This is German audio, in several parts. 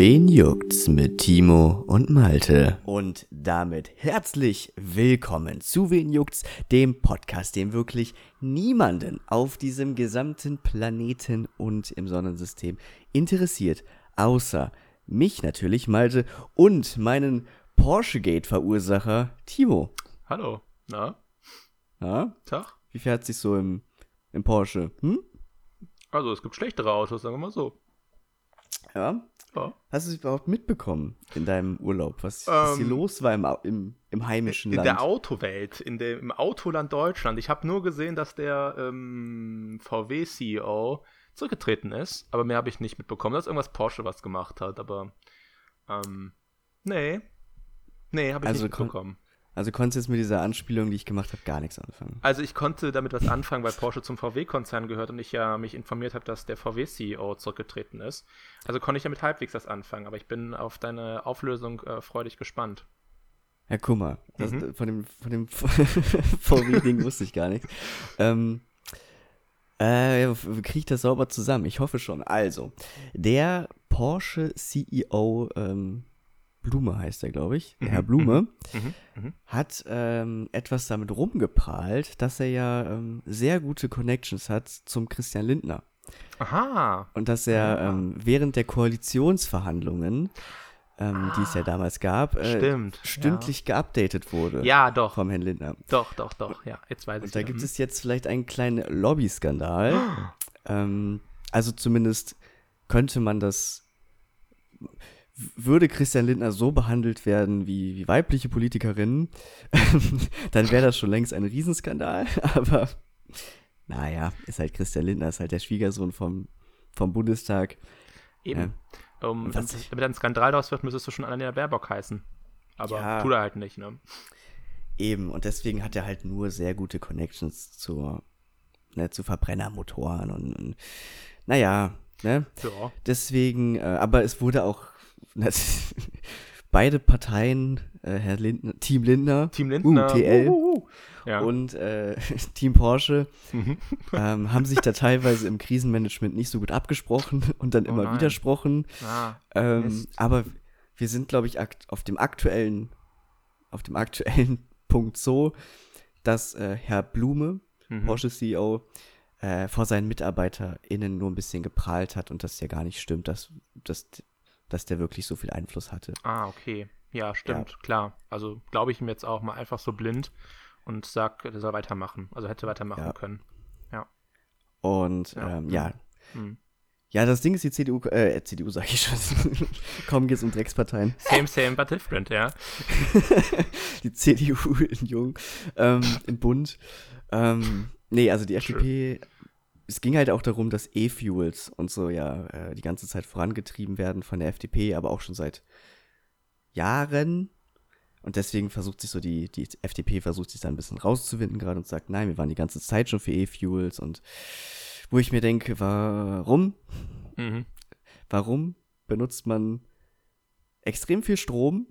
Wen juckt's mit Timo und Malte? Und damit herzlich willkommen zu Wen juckt's, dem Podcast, dem wirklich niemanden auf diesem gesamten Planeten und im Sonnensystem interessiert, außer mich natürlich, Malte, und meinen Porsche-Gate-Verursacher Timo. Hallo, na? Ja? Tag? Wie fährt sich so im, im Porsche? Hm? Also, es gibt schlechtere Autos, sagen wir mal so. Ja? Ja. Hast du es überhaupt mitbekommen in deinem Urlaub, was, was hier Ähm, los war im, im, im heimischen In Land? der Autowelt, in dem, im Autoland Deutschland. Ich habe nur gesehen, dass der ähm, VW-CEO zurückgetreten ist, aber mehr habe ich nicht mitbekommen. Dass irgendwas Porsche was gemacht hat, aber ähm, nee. Nee, habe ich Also nicht mitbekommen. Also konntest du jetzt mit dieser Anspielung, die ich gemacht habe, gar nichts anfangen. Also ich konnte damit was anfangen, weil Porsche zum VW-Konzern gehört und ich ja mich informiert habe, dass der VW-CEO zurückgetreten ist. Also konnte ich damit halbwegs was anfangen, aber ich bin auf deine Auflösung äh, freudig gespannt. Ja, guck mal, das, Mhm. von dem, von dem VW-Ding wusste ich gar nichts. Ähm, äh, kriege ich das sauber zusammen? Ich hoffe schon. Also, der Porsche CEO, ähm, Blume heißt er, glaube ich, der Mhm, Herr Blume, Mhm, mhm. hat ähm, etwas damit rumgeprahlt, dass er ja ähm, sehr gute Connections hat zum Christian Lindner. Aha. Und dass er Ah. ähm, während der Koalitionsverhandlungen, ähm, die es ja Ah, damals gab, äh, Stimmt. stündlich geupdatet wurde Ja, doch. vom Herrn Lindner. Doch, doch, doch. Ja, jetzt weiß ich. Und da ja. gibt Mhm. es jetzt vielleicht einen kleinen Lobby-Skandal. ähm, also zumindest könnte man das. Würde Christian Lindner so behandelt werden wie, wie weibliche Politikerinnen, dann wäre das schon längst ein Riesenskandal. Aber naja, ist halt Christian Lindner, ist halt der Schwiegersohn vom, vom Bundestag. Eben. Um, Und was ich- damit ein Skandal daraus wird, müsstest du schon Annalena Baerbock heißen. Aber Ja. tut er halt nicht, ne? Eben, und deswegen hat er halt nur sehr gute Connections zur, ne, zu Verbrennermotoren und, und naja, ne? Ja. Deswegen, äh, aber es wurde auch beide Parteien, äh, Herr Lindner, Team Lindner Team Lindner. TL. Uhuhu. Ja. und äh, Team Porsche Mhm. ähm, haben sich da teilweise im Krisenmanagement nicht so gut abgesprochen und dann Oh immer nein. widersprochen. Ah, Ähm, aber wir sind, glaube ich, auf dem aktuellen, auf dem aktuellen Punkt so, dass äh, Herr Blume, mhm. Porsche CEO, äh, vor seinen MitarbeiterInnen nur ein bisschen geprahlt hat und das ja gar nicht stimmt, dass, dass, dass der wirklich so viel Einfluss hatte. Ah, okay. Ja, stimmt, klar. Also glaube ich ihm jetzt auch mal einfach so blind und sag, er soll weitermachen. Also hätte weitermachen Ja. können. Und Ja. ähm, ja. Hm. Ja, das Ding ist, die CDU, äh, CDU sage ich schon, kaum geht's um Drecksparteien. Same, same, but different, ja. die CDU in Jung, ähm, im Bund. Ähm, nee, also die FDP, es ging halt auch darum, dass E-Fuels und so ja äh, die ganze Zeit vorangetrieben werden von der FDP, aber auch schon seit Jahren. Und deswegen versucht sich so die, die FDP versucht sich da ein bisschen rauszuwinden gerade und sagt, nein, wir waren die ganze Zeit schon für E-Fuels und wo ich mir denke, warum? Mhm. Warum benutzt man extrem viel Strom,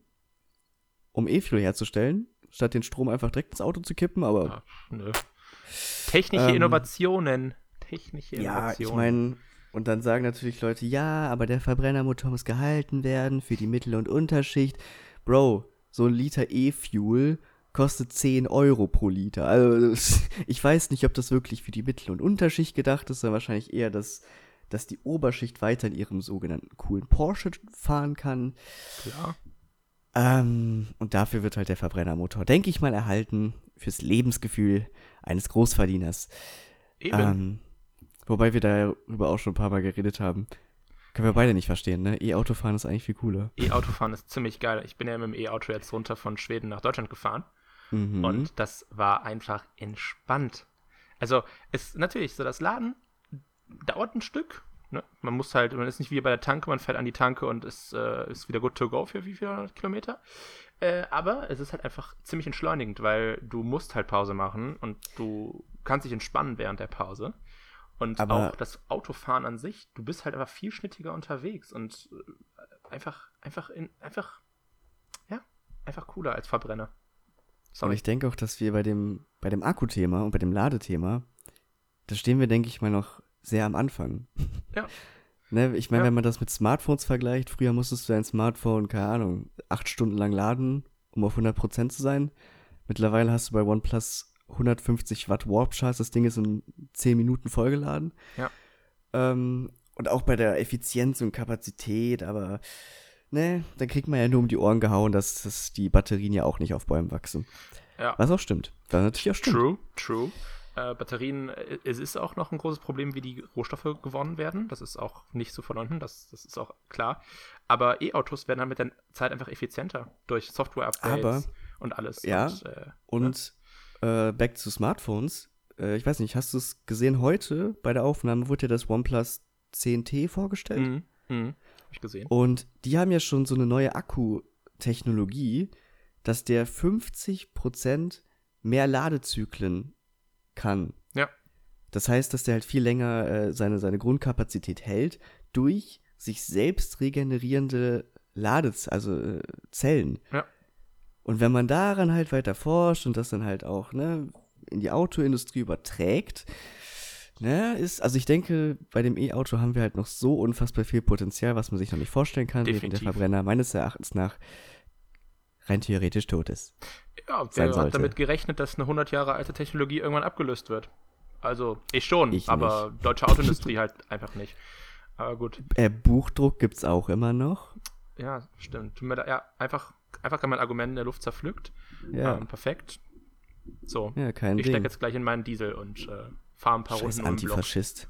um E-Fuel herzustellen, statt den Strom einfach direkt ins Auto zu kippen? Aber Ja, nö. Technische Ähm, Innovationen. Technische ja, Innovationen. ich meine, und dann sagen natürlich Leute, ja, aber der Verbrennermotor muss gehalten werden für die Mittel- und Unterschicht. Bro, so ein Liter E-Fuel kostet 10 Euro pro Liter. Also ich weiß nicht, ob das wirklich für die Mittel- und Unterschicht gedacht ist, sondern wahrscheinlich eher, dass, dass die Oberschicht weiter in ihrem sogenannten coolen Porsche fahren kann. Klar. Ähm, und dafür wird halt der Verbrennermotor, denke ich mal, erhalten fürs Lebensgefühl eines Großverdieners. Eben. Ähm, wobei wir darüber auch schon ein paar Mal geredet haben. Können wir beide nicht verstehen, ne? E-Autofahren ist eigentlich viel cooler. E-Autofahren ist ziemlich geil. Ich bin ja mit dem E-Auto jetzt runter von Schweden nach Deutschland gefahren. Mhm. Und das war einfach entspannt. Also, es natürlich so, das Laden dauert ein Stück. Ne? Man muss halt, man ist nicht wie bei der Tanke, man fährt an die Tanke und ist, äh, ist wieder good to go für wie viele Kilometer. Äh, aber es ist halt einfach ziemlich entschleunigend, weil du musst halt Pause machen und du kannst dich entspannen während der Pause. Und Aber- auch das Autofahren an sich, du bist halt einfach viel schnittiger unterwegs und äh, einfach, einfach in, einfach, ja, einfach cooler als Verbrenner. Und Sorry. ich denke auch, dass wir bei dem, bei dem Akkuthema und bei dem Ladethema, da stehen wir, denke ich mal, noch sehr am Anfang. Ja. Ne, ich meine, Ja. wenn man das mit Smartphones vergleicht, früher musstest du dein Smartphone, keine Ahnung, acht Stunden lang laden, um auf 100% zu sein. Mittlerweile hast du bei OnePlus 150 Watt Warp Charge, das Ding ist in 10 Minuten vollgeladen. Ja. Ähm, und auch bei der Effizienz und Kapazität, aber ne, dann kriegt man ja nur um die Ohren gehauen, dass, dass die Batterien ja auch nicht auf Bäumen wachsen. Ja. Was auch stimmt. Was natürlich auch stimmt. True, true. Äh, Batterien, äh, es ist auch noch ein großes Problem, wie die Rohstoffe gewonnen werden. Das ist auch nicht zu verleugnen, das, das ist auch klar. Aber E-Autos werden halt mit der Zeit einfach effizienter durch Software-Updates und alles. Ja. Und, äh, Und äh, back zu Smartphones. Äh, ich weiß nicht, hast du es gesehen heute bei der Aufnahme wurde ja das OnePlus 10T vorgestellt. mhm, mhm, hab ich gesehen. Und die haben ja schon so eine neue Akkutechnologie, dass der 50% mehr Ladezyklen kann. Ja. Das heißt, dass der halt viel länger äh, seine, seine Grundkapazität hält durch sich selbst regenerierende Lades, also äh, Zellen. Ja. Und wenn man daran halt weiter forscht und das dann halt auch ne, in die Autoindustrie überträgt, ne, ist, also ich denke, bei dem E-Auto haben wir halt noch so unfassbar viel Potenzial, was man sich noch nicht vorstellen kann, während der Definitiv. Verbrenner meines Erachtens nach rein theoretisch tot ist. Ja, wer hat damit gerechnet, dass eine 100 Jahre alte Technologie irgendwann abgelöst wird? Also, ich schon, Ich aber deutsche Autoindustrie halt einfach nicht. Aber gut, Äh, Buchdruck gibt's auch immer noch. ja, stimmt. Ja, einfach, einfach mein Argument in der Luft zerpflückt. Ja, Ähm, perfekt. So, ja kein ich stecke jetzt gleich in meinen Diesel und äh, fahre ein paar Scheiß Runden um den Block. Antifaschist.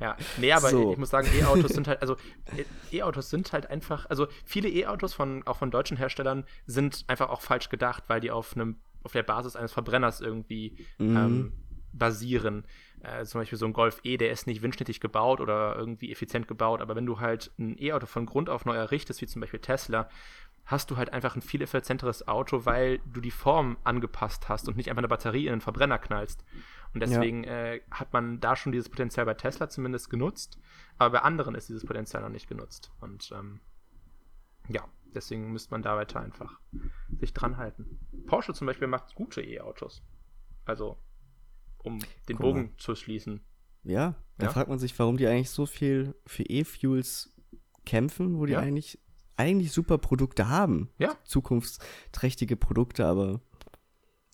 Ja, nee, aber So. ich muss sagen, E-Autos sind halt, also E- E-Autos sind halt einfach, also viele E-Autos von, auch von deutschen Herstellern sind einfach auch falsch gedacht, weil die auf einem, auf der Basis eines Verbrenners irgendwie Mhm. ähm, basieren. Äh, zum Beispiel so ein Golf E, der ist nicht windschnittig gebaut oder irgendwie effizient gebaut, aber wenn du halt ein E-Auto von Grund auf neu errichtest, wie zum Beispiel Tesla, hast du halt einfach ein viel effizienteres Auto, weil du die Form angepasst hast und nicht einfach eine Batterie in einen Verbrenner knallst. Und deswegen äh, hat man da schon dieses Potenzial bei Tesla zumindest genutzt, aber bei anderen ist dieses Potenzial noch nicht genutzt. Und ähm, ja, deswegen müsste man da weiter einfach sich dran halten. Porsche zum Beispiel macht gute E-Autos. Also, um den Guck Bogen zu schließen. Ja, da Ja. fragt man sich, warum die eigentlich so viel für E-Fuels kämpfen, wo die Ja. eigentlich, eigentlich super Produkte haben. Ja. Zukunftsträchtige Produkte, aber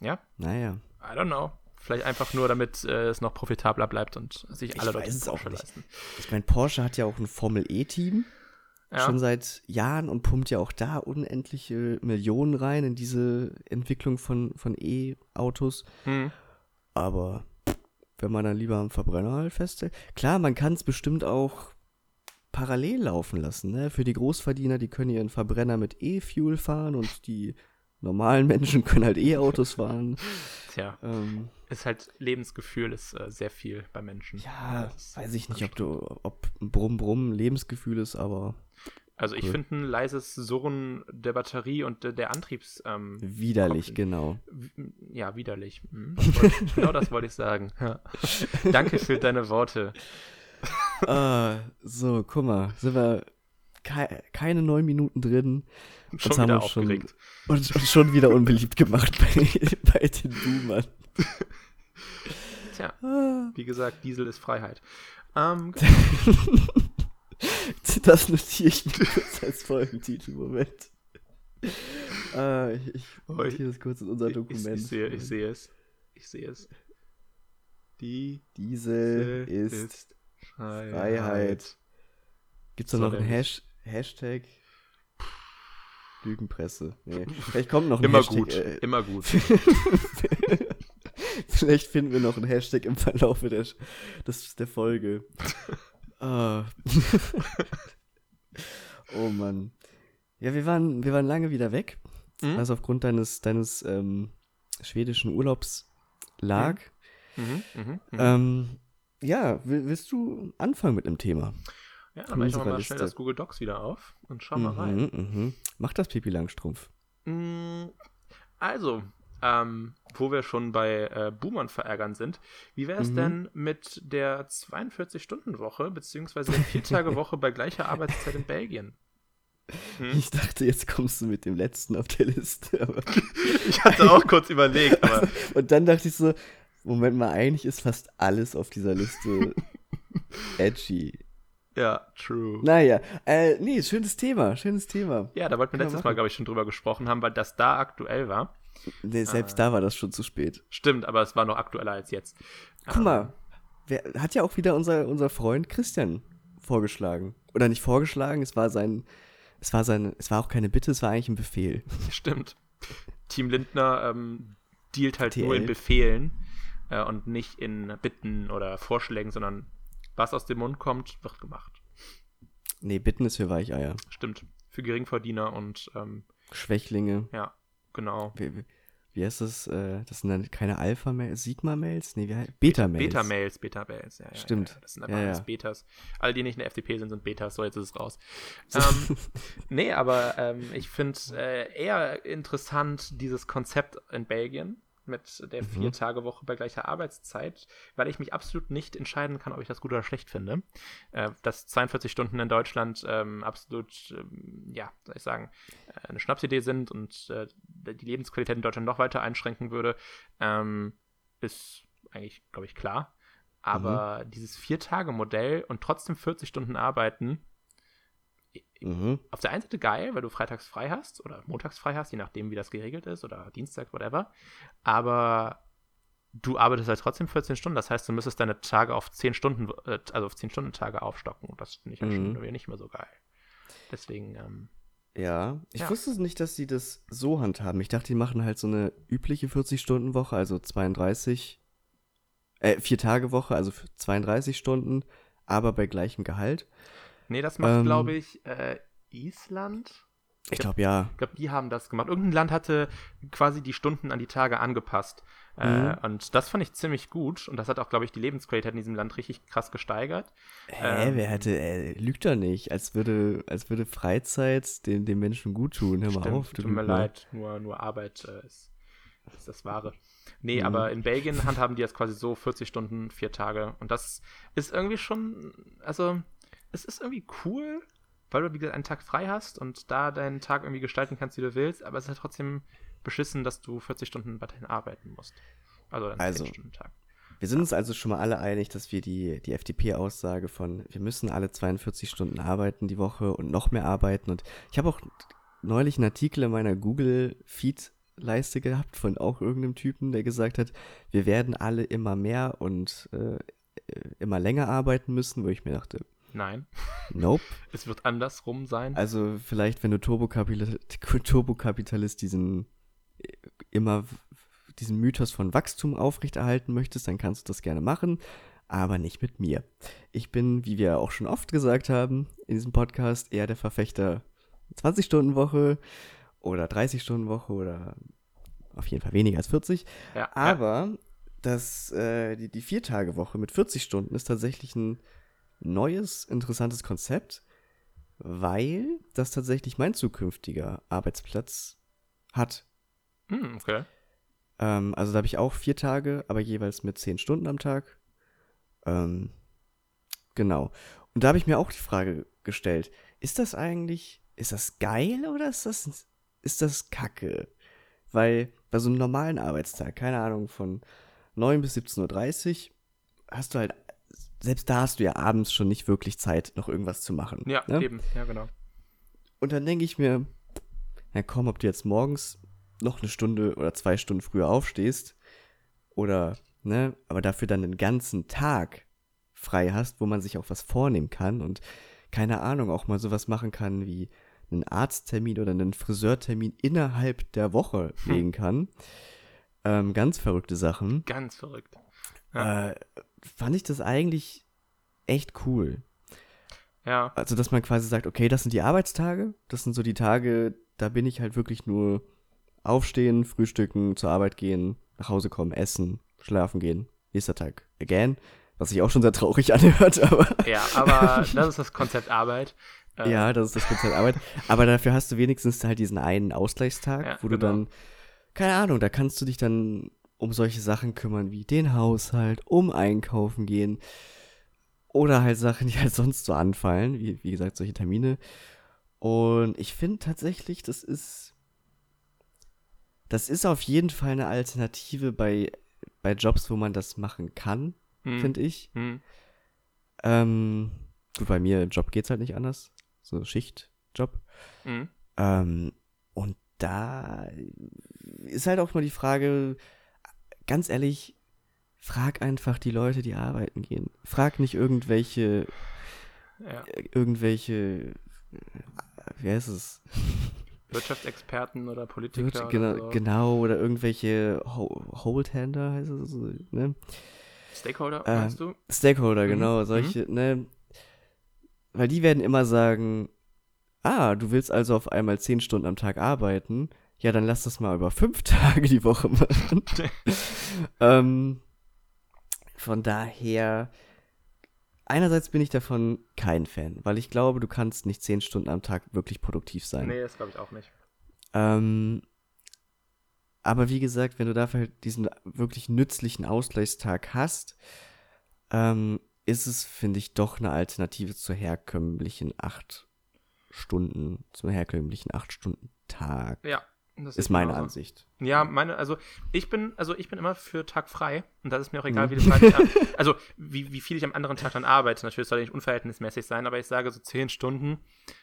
Ja, naja. I don't know. Vielleicht einfach nur, damit äh, es noch profitabler bleibt und sich Ich alle weiß Leute es auch Porsche leisten. Ich meine, Porsche hat ja auch ein Formel-E-Team Ja, schon seit Jahren und pumpt ja auch da unendliche Millionen rein in diese Entwicklung von, von E-Autos. hm, Aber wenn man dann lieber am Verbrenner halt festhält. Klar, man kann es bestimmt auch parallel laufen lassen. Ne? Für die Großverdiener, die können ihren Verbrenner mit E-Fuel fahren und die normalen Menschen können halt E-Autos fahren. tja, Ähm, ist halt Lebensgefühl ist äh, sehr viel bei Menschen. ja, weiß ich nicht, ob du, ob Brumm Brumm ein Lebensgefühl ist, aber Also ich Cool. finde ein leises Surren der Batterie und der, der Antriebs, ähm, widerlich, Kopf- genau. ja, widerlich. Mhm. Das wollte- genau das wollte ich sagen. Ja. Danke für deine Worte. ah, so, guck mal, sind wir kei keine neun Minuten drin Schon Jetzt haben wieder wir schon- aufgeregt. und, und schon wieder unbeliebt gemacht bei, bei den Boomern. Tja, Ah. wie gesagt, Diesel ist Freiheit. Ähm, Das notiere ich mir kurz als Folgentitel. Moment. Äh, ich ich notiere das kurz in unser ich, Dokument. ich, sehe, ich sehe es. Ich sehe es. Die Diese ist. Freiheit. Gibt es da noch einen. Hash Hashtag? Lügenpresse. Nee. Vielleicht kommt noch ein Immer Hashtag. gut, Äh, immer gut. Vielleicht finden wir noch einen Hashtag im Verlauf der, des, der Folge. Ah. oh Mann. Ja, wir waren, wir waren lange wieder weg. Mhm. Also aufgrund deines, deines ähm, schwedischen Urlaubs lag. Mhm, mhm, mhm. Ähm, ja, will, willst du anfangen mit einem Thema? ja, dann mache ich mal schnell das Google Docs wieder auf und schau mal rein. Mhm, mhm. Mach das Pipi Langstrumpf. Mm, Also, ähm, wo wir schon bei äh, Boomern verärgern sind, wie wäre es Mhm. denn mit der 42-Stunden-Woche beziehungsweise der 4-Tage-Woche bei gleicher Arbeitszeit in Belgien? Hm? Ich dachte, jetzt kommst du mit dem letzten auf der Liste. Ich hatte auch kurz überlegt, aber Und dann dachte ich so, Moment mal, eigentlich ist fast alles auf dieser Liste Edgy. Ja, true. Naja, äh, nee, schönes Thema, schönes Thema. Ja, da wollten wir letztes Mal, glaube ich, schon drüber gesprochen haben, weil das da aktuell war. Nee, selbst Ah. da war das schon zu spät. Stimmt, aber es war noch aktueller als jetzt. Guck Ähm, mal, wer, hat ja auch wieder unser, unser Freund Christian vorgeschlagen. Oder nicht vorgeschlagen, es war sein, es war sein, es war auch keine Bitte, es war eigentlich ein Befehl. Stimmt. Team Lindner ähm, dealt halt nur in TL. Befehlen äh, und nicht in Bitten oder Vorschlägen, sondern was aus dem Mund kommt, wird gemacht. Nee, Bitten ist für Weicheier. Stimmt. Für Geringverdiener und ähm, Schwächlinge. ja, genau. Wie, wie- wie heißt das? Äh, das sind dann keine Alpha-Mails, Sigma-Mails? Nee, wie heißt Beta-Mails. Beta-Mails, Beta-Mails, ja, ja, Stimmt. Ja. Das sind einfach Ja, alles. Betas. Alle, die nicht in der FDP sind, sind Betas. So, jetzt ist es raus. ähm, nee, aber ähm, ich finde äh, eher interessant dieses Konzept in Belgien mit der Mhm. Vier-Tage-Woche bei gleicher Arbeitszeit, weil ich mich absolut nicht entscheiden kann, ob ich das gut oder schlecht finde. Äh, dass 42 Stunden in Deutschland ähm, absolut, ähm, ja, soll ich sagen, äh, eine Schnapsidee sind und äh, die Lebensqualität in Deutschland noch weiter einschränken würde, ähm, ist eigentlich, glaube ich, klar. Aber dieses Vier-Tage-Modell und trotzdem 40 Stunden arbeiten, Mhm. auf der einen Seite geil, weil du freitags frei hast oder montags frei hast, je nachdem, wie das geregelt ist, oder Dienstag, whatever. Aber du arbeitest halt trotzdem 14 Stunden. Das heißt, du müsstest deine Tage auf 10 Stunden, äh, also auf 10 Stunden Tage aufstocken. Und das finde ich ja Mhm. schon nicht mehr so geil. Deswegen, ähm, Ja, ich Ja. wusste nicht, dass sie das so handhaben. Ich dachte, die machen halt so eine übliche 40-Stunden-Woche, also 32, äh, Vier-Tage-Woche, also für 32 Stunden, aber bei gleichem Gehalt. Nee, das macht, Ähm, glaube ich, äh, Island. Ich glaube, ja. Ich glaube, die haben das gemacht. Irgendein Land hatte quasi die Stunden an die Tage angepasst. Äh, Mhm. und das fand ich ziemlich gut. Und das hat auch, glaube ich, die Lebensqualität in diesem Land richtig krass gesteigert. Hä, Ähm, wer hätte, äh, lügt doch nicht, als würde, als würde Freizeit den, den Menschen gut tun. Hör mal Stimmt, auf, tut mir leid, nur, nur Arbeit äh, ist, ist das Wahre. Nee, Mhm. aber in Belgien handhaben die das quasi so 40 Stunden, vier Tage. Und das ist irgendwie schon, also es ist irgendwie cool, weil du, wie gesagt, einen Tag frei hast und da deinen Tag irgendwie gestalten kannst, wie du willst, aber es ist halt trotzdem beschissen, dass du 40 Stunden weiterhin arbeiten musst. Also einen Also, 10-Stunden-Tag. Wir sind uns also schon mal alle einig, dass wir die, die FDP-Aussage von, wir müssen alle 42 Stunden arbeiten die Woche und noch mehr arbeiten. Und ich habe auch neulich einen Artikel in meiner Google-Feed-Leiste gehabt von auch irgendeinem Typen, der gesagt hat, wir werden alle immer mehr und äh, immer länger arbeiten müssen, wo ich mir dachte, Nein, nope. es wird andersrum sein. Also vielleicht, wenn du Turbokapital Turbokapitalist diesen äh, immer diesen Mythos von Wachstum aufrechterhalten möchtest, dann kannst du das gerne machen, aber nicht mit mir. Ich bin, wie wir auch schon oft gesagt haben, in diesem Podcast eher der Verfechter 20-Stunden-Woche oder 30-Stunden-Woche oder auf jeden Fall weniger als 40. ja, ja, Aber das, äh, die, die Viertagewoche mit 40 Stunden ist tatsächlich ein neues, interessantes Konzept, weil das tatsächlich mein zukünftiger Arbeitsplatz hat. Hm, okay. Ähm, also da habe ich auch vier Tage, aber jeweils mit zehn Stunden am Tag. Ähm, genau. Und da habe ich mir auch die Frage gestellt, ist das eigentlich, ist das geil oder ist das, ist das kacke? Weil bei so einem normalen Arbeitstag, keine Ahnung, von 9 bis 17.30 Uhr, hast du halt, selbst da hast du ja abends schon nicht wirklich Zeit, noch irgendwas zu machen. Ja, ne? eben, ja, genau. Und dann denke ich mir, na komm, ob du jetzt morgens noch eine Stunde oder zwei Stunden früher aufstehst oder, ne, aber dafür dann den ganzen Tag frei hast, wo man sich auch was vornehmen kann und keine Ahnung, auch mal sowas machen kann wie einen Arzttermin oder einen Friseurtermin innerhalb der Woche Hm. legen kann. Ähm, ganz verrückte Sachen. Ganz verrückt. Ja. Äh, fand ich das eigentlich echt cool. Ja, Also, dass man quasi sagt, okay, das sind die Arbeitstage, das sind so die Tage, da bin ich halt wirklich nur aufstehen, frühstücken, zur Arbeit gehen, nach Hause kommen, essen, schlafen gehen, nächster Tag again, was sich auch schon sehr traurig anhört, aber ja, aber das ist das Konzept Arbeit. Äh, ja, das ist das Konzept Arbeit. Aber dafür hast du wenigstens halt diesen einen Ausgleichstag, Ja, wo du genau. dann, keine Ahnung, da kannst du dich dann um solche Sachen kümmern wie den Haushalt, um einkaufen gehen oder halt Sachen, die halt sonst so anfallen, wie, wie gesagt, solche Termine. Und ich finde tatsächlich, das ist, das ist auf jeden Fall eine Alternative bei, bei Jobs, wo man das machen kann, hm, finde ich. hm. Ähm, gut, bei mir im Job geht's halt nicht anders. So Schichtjob. Mhm. Ähm, und da ist halt auch mal die Frage, ganz ehrlich, frag einfach die Leute, die arbeiten gehen. Frag nicht irgendwelche, Ja. äh, irgendwelche, wie heißt es? Wirtschaftsexperten oder Politiker. Genau, oder so. genau, oder irgendwelche Ho Holdhander, heißt es so, ne? Stakeholder, Äh, meinst du? Stakeholder, Mhm, genau, solche, ne? Weil die werden immer sagen, ah, du willst also auf einmal zehn Stunden am Tag arbeiten, ja, dann lass das mal über fünf Tage die Woche machen. ähm, von daher, einerseits bin ich davon kein Fan, weil ich glaube, du kannst nicht zehn Stunden am Tag wirklich produktiv sein. Nee, das glaube ich auch nicht. Ähm, aber wie gesagt, wenn du dafür halt diesen wirklich nützlichen Ausgleichstag hast, ähm, ist es, finde ich, doch eine Alternative zur herkömmlichen acht Stunden, zum herkömmlichen acht Stunden Tag. Ja, das Ist ich meine genauso. Ansicht. Ja, meine, also ich bin, also ich bin immer für Tag frei und das ist mir auch egal, Mhm. wie, das Tag, also wie, wie viel ich am anderen Tag dann arbeite. Natürlich soll ich nicht unverhältnismäßig sein, aber ich sage so zehn Stunden,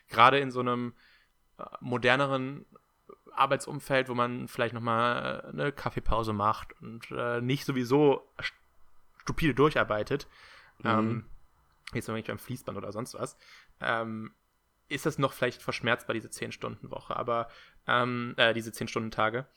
gerade in so einem äh, moderneren Arbeitsumfeld, wo man vielleicht nochmal äh, eine Kaffeepause macht und äh, nicht sowieso st- stupide durcharbeitet, ähm, jetzt wenn ich beim Fließband oder sonst was, ähm, ist das noch vielleicht verschmerzbar, diese 10-Stunden-Woche, aber ähm, äh, diese 10-Stunden-Tage.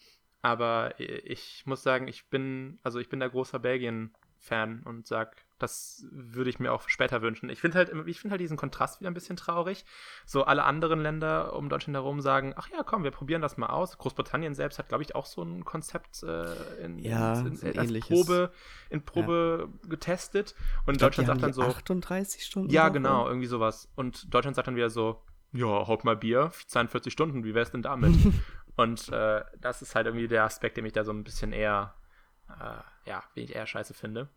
Aber äh, ich muss sagen, ich bin, also ich bin da großer Belgien-Fan und sag, das würde ich mir auch später wünschen. Ich finde halt, ich finde halt diesen Kontrast wieder ein bisschen traurig. So alle anderen Länder um Deutschland herum sagen, ach ja, komm, wir probieren das mal aus. Großbritannien selbst hat, glaube ich, auch so ein Konzept äh, in, Ja, in, in, als. Probe, in Probe getestet. Und glaub, Deutschland sagt dann so, 38 Stunden. ja, genau, irgendwie sowas. Und Deutschland sagt dann wieder so, ja, haut mal Bier, 42 Stunden, wie wär's denn damit? und äh, das ist halt irgendwie der Aspekt, den ich da so ein bisschen eher, äh, ja, den ich eher scheiße finde.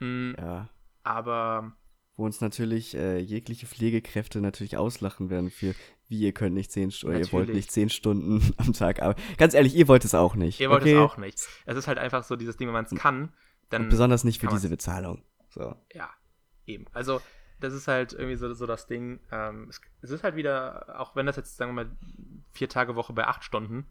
Mm, Ja. Aber Wo uns natürlich äh, jegliche Pflegekräfte natürlich auslachen werden für, wie ihr könnt nicht zehn Stunden, ihr wollt nicht zehn Stunden am Tag arbeiten. Ganz ehrlich, ihr wollt es auch nicht. ihr wollt okay? es auch nicht. Es ist halt einfach so dieses Ding, wenn man es kann, dann. Und besonders nicht für diese. Bezahlung. So. ja, eben. Also, das ist halt irgendwie so, so das Ding. Ähm, es, es ist halt wieder, auch wenn das jetzt, sagen wir mal, vier Tage Woche bei acht Stunden,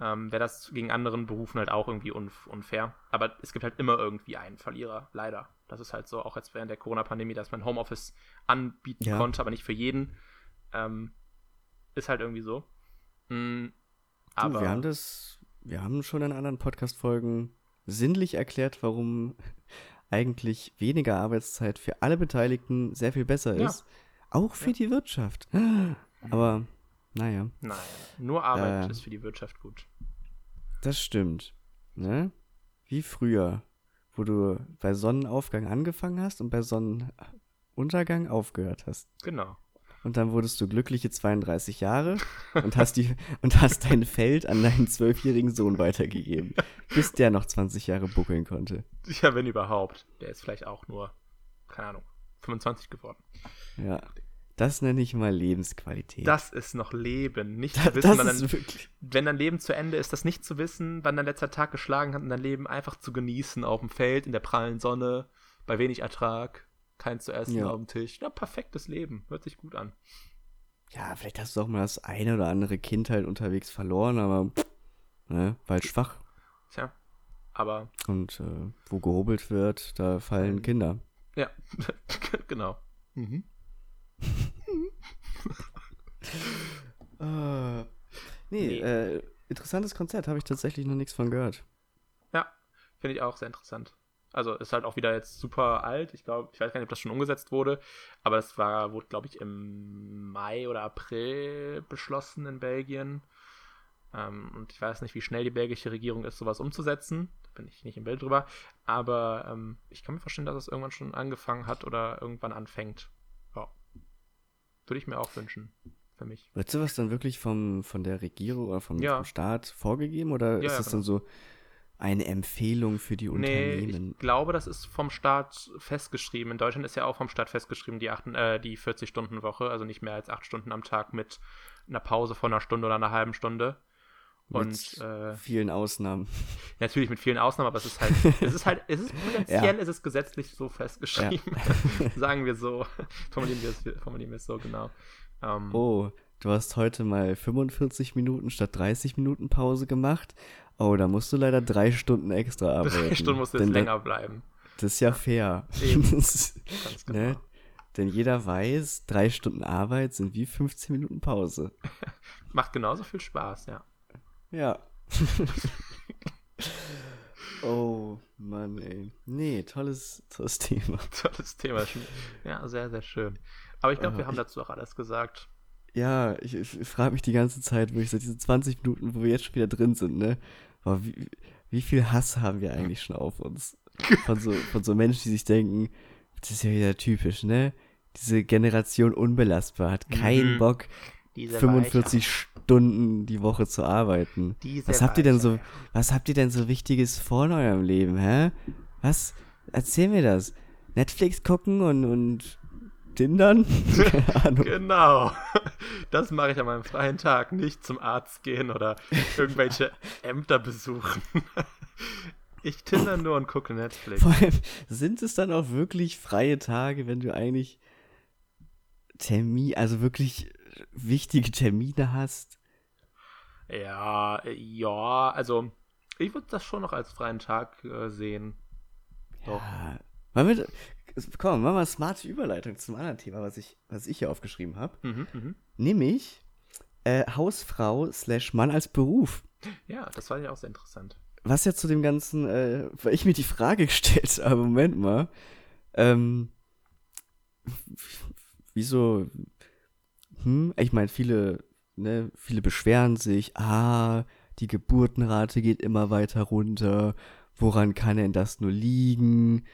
ähm, wäre das gegen anderen Berufen halt auch irgendwie unf unfair. Aber es gibt halt immer irgendwie einen Verlierer, leider. Das ist halt so, auch jetzt während der Corona-Pandemie, dass man Homeoffice anbieten Ja. konnte, aber nicht für jeden. Ähm, ist halt irgendwie so. Mm, Du, aber wir haben das, wir haben schon in anderen Podcast-Folgen sinnlich erklärt, warum eigentlich weniger Arbeitszeit für alle Beteiligten sehr viel besser Ja. ist. Auch für die Wirtschaft. Aber, naja, nein, nur Arbeit Äh. ist für die Wirtschaft gut. das stimmt. Ne? Wie früher, wo du bei Sonnenaufgang angefangen hast und bei Sonnenuntergang aufgehört hast. Genau. Und dann wurdest du glückliche 32 Jahre und hast, die, und hast dein Feld an deinen zwölfjährigen Sohn weitergegeben, bis der noch 20 Jahre buckeln konnte. Ja, wenn überhaupt. Der ist vielleicht auch nur, keine Ahnung, 25 geworden. Ja. Das nenne ich mal Lebensqualität. Das ist noch Leben. Nicht zu wissen, wann wirklich. wenn dein Leben zu Ende ist, das nicht zu wissen, wann dein letzter Tag geschlagen hat und dein Leben einfach zu genießen auf dem Feld, in der prallen Sonne, bei wenig Ertrag, kein zu essen Ja. auf dem Tisch. Ja, perfektes Leben. Hört sich gut an. Ja, vielleicht hast du auch mal das eine oder andere Kind halt unterwegs verloren, aber ne, weil schwach. Tja. Aber, Und äh, wo gehobelt wird, da fallen Kinder. ja, genau. Mhm. Äh, nee, Nee. Äh, interessantes Konzert, habe ich tatsächlich noch nichts von gehört. Ja, finde ich auch sehr interessant. Also ist halt auch wieder jetzt super alt. Ich glaube, ich weiß gar nicht, ob das schon umgesetzt wurde, aber das war, wurde, glaube ich, im Mai oder April beschlossen in Belgien. Ähm, und ich weiß nicht, wie schnell die belgische Regierung ist, sowas umzusetzen. Da bin ich nicht im Bild drüber. Aber ähm, ich kann mir vorstellen, dass es irgendwann schon angefangen hat oder irgendwann anfängt. Würde ich mir auch wünschen. Für mich. Wird sowas dann wirklich vom, von der Regierung oder vom, Ja. vom Staat vorgegeben oder Ja, ist ja, das dann so eine Empfehlung für die Nee, Unternehmen? ich glaube, das ist vom Staat festgeschrieben. In Deutschland ist ja auch vom Staat festgeschrieben, die, acht- äh, die 40-Stunden-Woche, also nicht mehr als acht Stunden am Tag mit einer Pause von einer Stunde oder einer halben Stunde. Und Mit äh, vielen Ausnahmen. natürlich mit vielen Ausnahmen, aber es ist halt, es ist halt, es ist potenziell, Ja. es ist gesetzlich so festgeschrieben. Sagen wir so. Formulieren wir es, formulieren wir es so, genau. Ähm, Oh, du hast heute mal 45 Minuten statt 30 Minuten Pause gemacht. Oh, da musst du leider drei Stunden extra arbeiten. drei Stunden musst du jetzt länger bleiben. Das ist ja fair. Ist- Ganz genau. ne? Denn jeder weiß, drei Stunden Arbeit sind wie 15 Minuten Pause. Macht genauso viel Spaß, ja. Ja. oh, Mann, ey. Nee, tolles, tolles Thema. Tolles Thema. Ja, sehr, sehr schön. Aber ich glaube, Ah, wir haben ich- dazu auch alles gesagt. Ja, ich, ich frage mich die ganze Zeit, wo ich so diese 20 Minuten, wo wir jetzt schon wieder drin sind, ne? Boah, wie, wie viel Hass haben wir eigentlich schon auf uns? Von so, von so Menschen, die sich denken, das ist ja wieder typisch, ne? Diese Generation unbelastbar, hat keinen Mhm. Bock, Diese 45 Stunden die Woche zu arbeiten. Diese Was habt ihr denn so, was habt ihr denn so Wichtiges vor in eurem Leben, hä? Was? Erzähl mir das. Netflix gucken und, und Tindern? Keine Ahnung. Genau. Das mache ich an meinem freien Tag. Nicht zum Arzt gehen oder irgendwelche Ämter besuchen. Ich tinder nur und gucke Netflix. Vor allem, sind es dann auch wirklich freie Tage, wenn du eigentlich Termin, also wirklich wichtige Termine hast? Ja, ja, also ich würde das schon noch als freien Tag äh, sehen. Doch. Ja. Wollen wir, komm, machen wir eine smarte Überleitung zum anderen Thema, was ich, was ich hier aufgeschrieben habe. Mhm, mhm. Nämlich äh, Hausfrau slash Mann als Beruf. Ja, das fand ich auch sehr interessant. Was ja zu dem Ganzen, äh, weil ich mir die Frage gestellt habe, Moment mal, ähm, wieso, hm, ich meine, viele, ne, viele beschweren sich, ah, die Geburtenrate geht immer weiter runter, woran kann denn das nur liegen?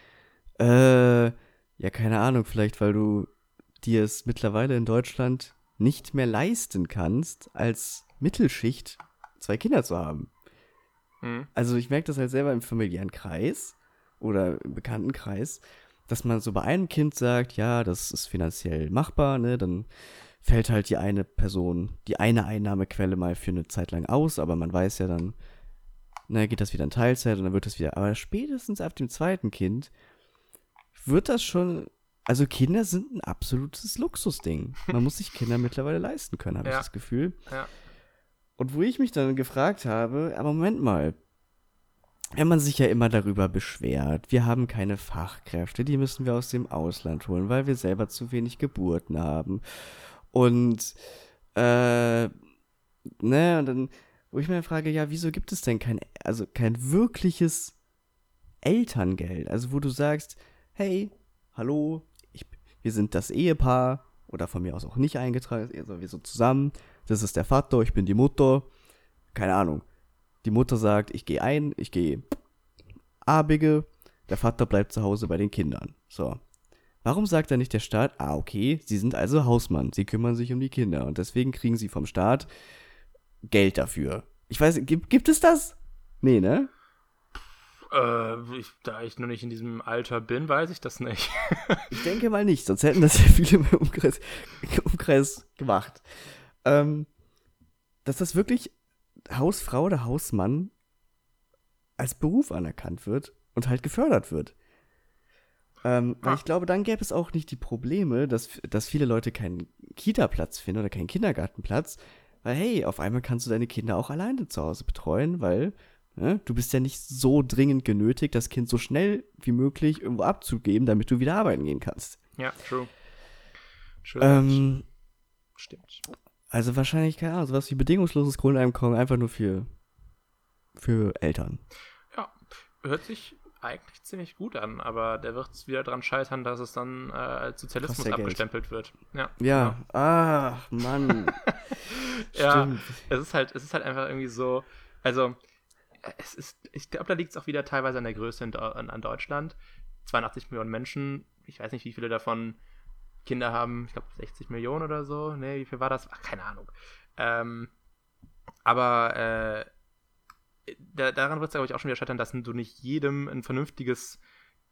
Äh, ja, keine Ahnung, vielleicht weil du dir es mittlerweile in Deutschland nicht mehr leisten kannst, als Mittelschicht zwei Kinder zu haben. Mhm. Also ich merke das halt selber im familiären Kreis oder im Bekanntenkreis, dass man so bei einem Kind sagt, ja, das ist finanziell machbar, ne, dann fällt halt die eine Person, die eine Einnahmequelle mal für eine Zeit lang aus, aber man weiß ja dann, ne, geht das wieder in Teilzeit und dann wird das wieder, aber spätestens ab dem zweiten Kind wird das schon, also Kinder sind ein absolutes Luxusding. Man muss sich Kinder mittlerweile leisten können, habe Ja. ich das Gefühl. Ja. Und wo ich mich dann gefragt habe, aber Moment mal, wenn man sich ja immer darüber beschwert, wir haben keine Fachkräfte, die müssen wir aus dem Ausland holen, weil wir selber zu wenig Geburten haben. Und, äh, ne, und dann, wo ich mir frage, ja, wieso gibt es denn kein, also kein wirkliches Elterngeld? Also wo du sagst, hey, hallo, ich, wir sind das Ehepaar, oder von mir aus auch nicht eingetragen, also wir so zusammen, das ist der Vater, ich bin die Mutter. Keine Ahnung. Die Mutter sagt, ich gehe ein, ich gehe abige, der Vater bleibt zu Hause bei den Kindern. So. Warum sagt dann nicht der Staat, ah, okay, Sie sind also Hausmann, Sie kümmern sich um die Kinder und deswegen kriegen Sie vom Staat Geld dafür. Ich weiß, gibt, gibt es das? Nee, ne? Äh, ich, da ich noch nicht in diesem Alter bin, weiß ich das nicht. Ich denke mal nicht, sonst hätten das ja viele im Umkreis, im Umkreis gemacht. Ähm, dass das wirklich Hausfrau oder Hausmann als Beruf anerkannt wird und halt gefördert wird. Ähm, weil Ah. ich glaube, dann gäbe es auch nicht die Probleme, dass, dass viele Leute keinen Kita-Platz finden oder keinen Kindergartenplatz, weil hey, auf einmal kannst du deine Kinder auch alleine zu Hause betreuen, weil ne, du bist ja nicht so dringend genötigt, das Kind so schnell wie möglich irgendwo abzugeben, damit du wieder arbeiten gehen kannst. ja, true. True. Ähm, Stimmt. also wahrscheinlich, keine Ahnung, sowas wie bedingungsloses Grundeinkommen einfach nur für, für Eltern. Ja, hört sich eigentlich ziemlich gut an, aber der wird wieder dran scheitern, dass es dann äh, als Sozialismus ja Geld. abgestempelt wird. Ja, Ja, ach, Mann. Ja. Es ist halt, es ist halt einfach irgendwie so, also es ist, ich glaube, da liegt es auch wieder teilweise an der Größe in, an, an Deutschland. 82 Millionen Menschen, ich weiß nicht, wie viele davon Kinder haben, ich glaube 60 Millionen oder so. Ne, wie viel war das? Ach, keine Ahnung. Ähm, aber äh, da, daran wird es, glaube ich, auch schon wieder scheitern, dass du nicht jedem ein vernünftiges,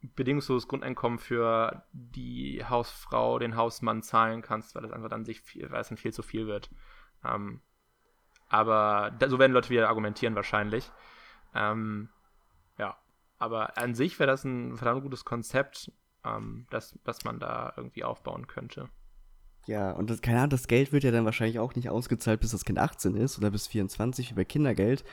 bedingungsloses Grundeinkommen für die Hausfrau, den Hausmann zahlen kannst, weil das einfach dann sich viel, weil es dann viel zu viel wird. Ähm, Aber da, so werden Leute wieder argumentieren wahrscheinlich. Ähm, ja, aber an sich wäre das ein verdammt gutes Konzept, ähm, das, das man da irgendwie aufbauen könnte. Ja, und das, keine Ahnung, das Geld wird ja dann wahrscheinlich auch nicht ausgezahlt, bis das Kind 18 ist oder bis 24 wie bei Kindergeld,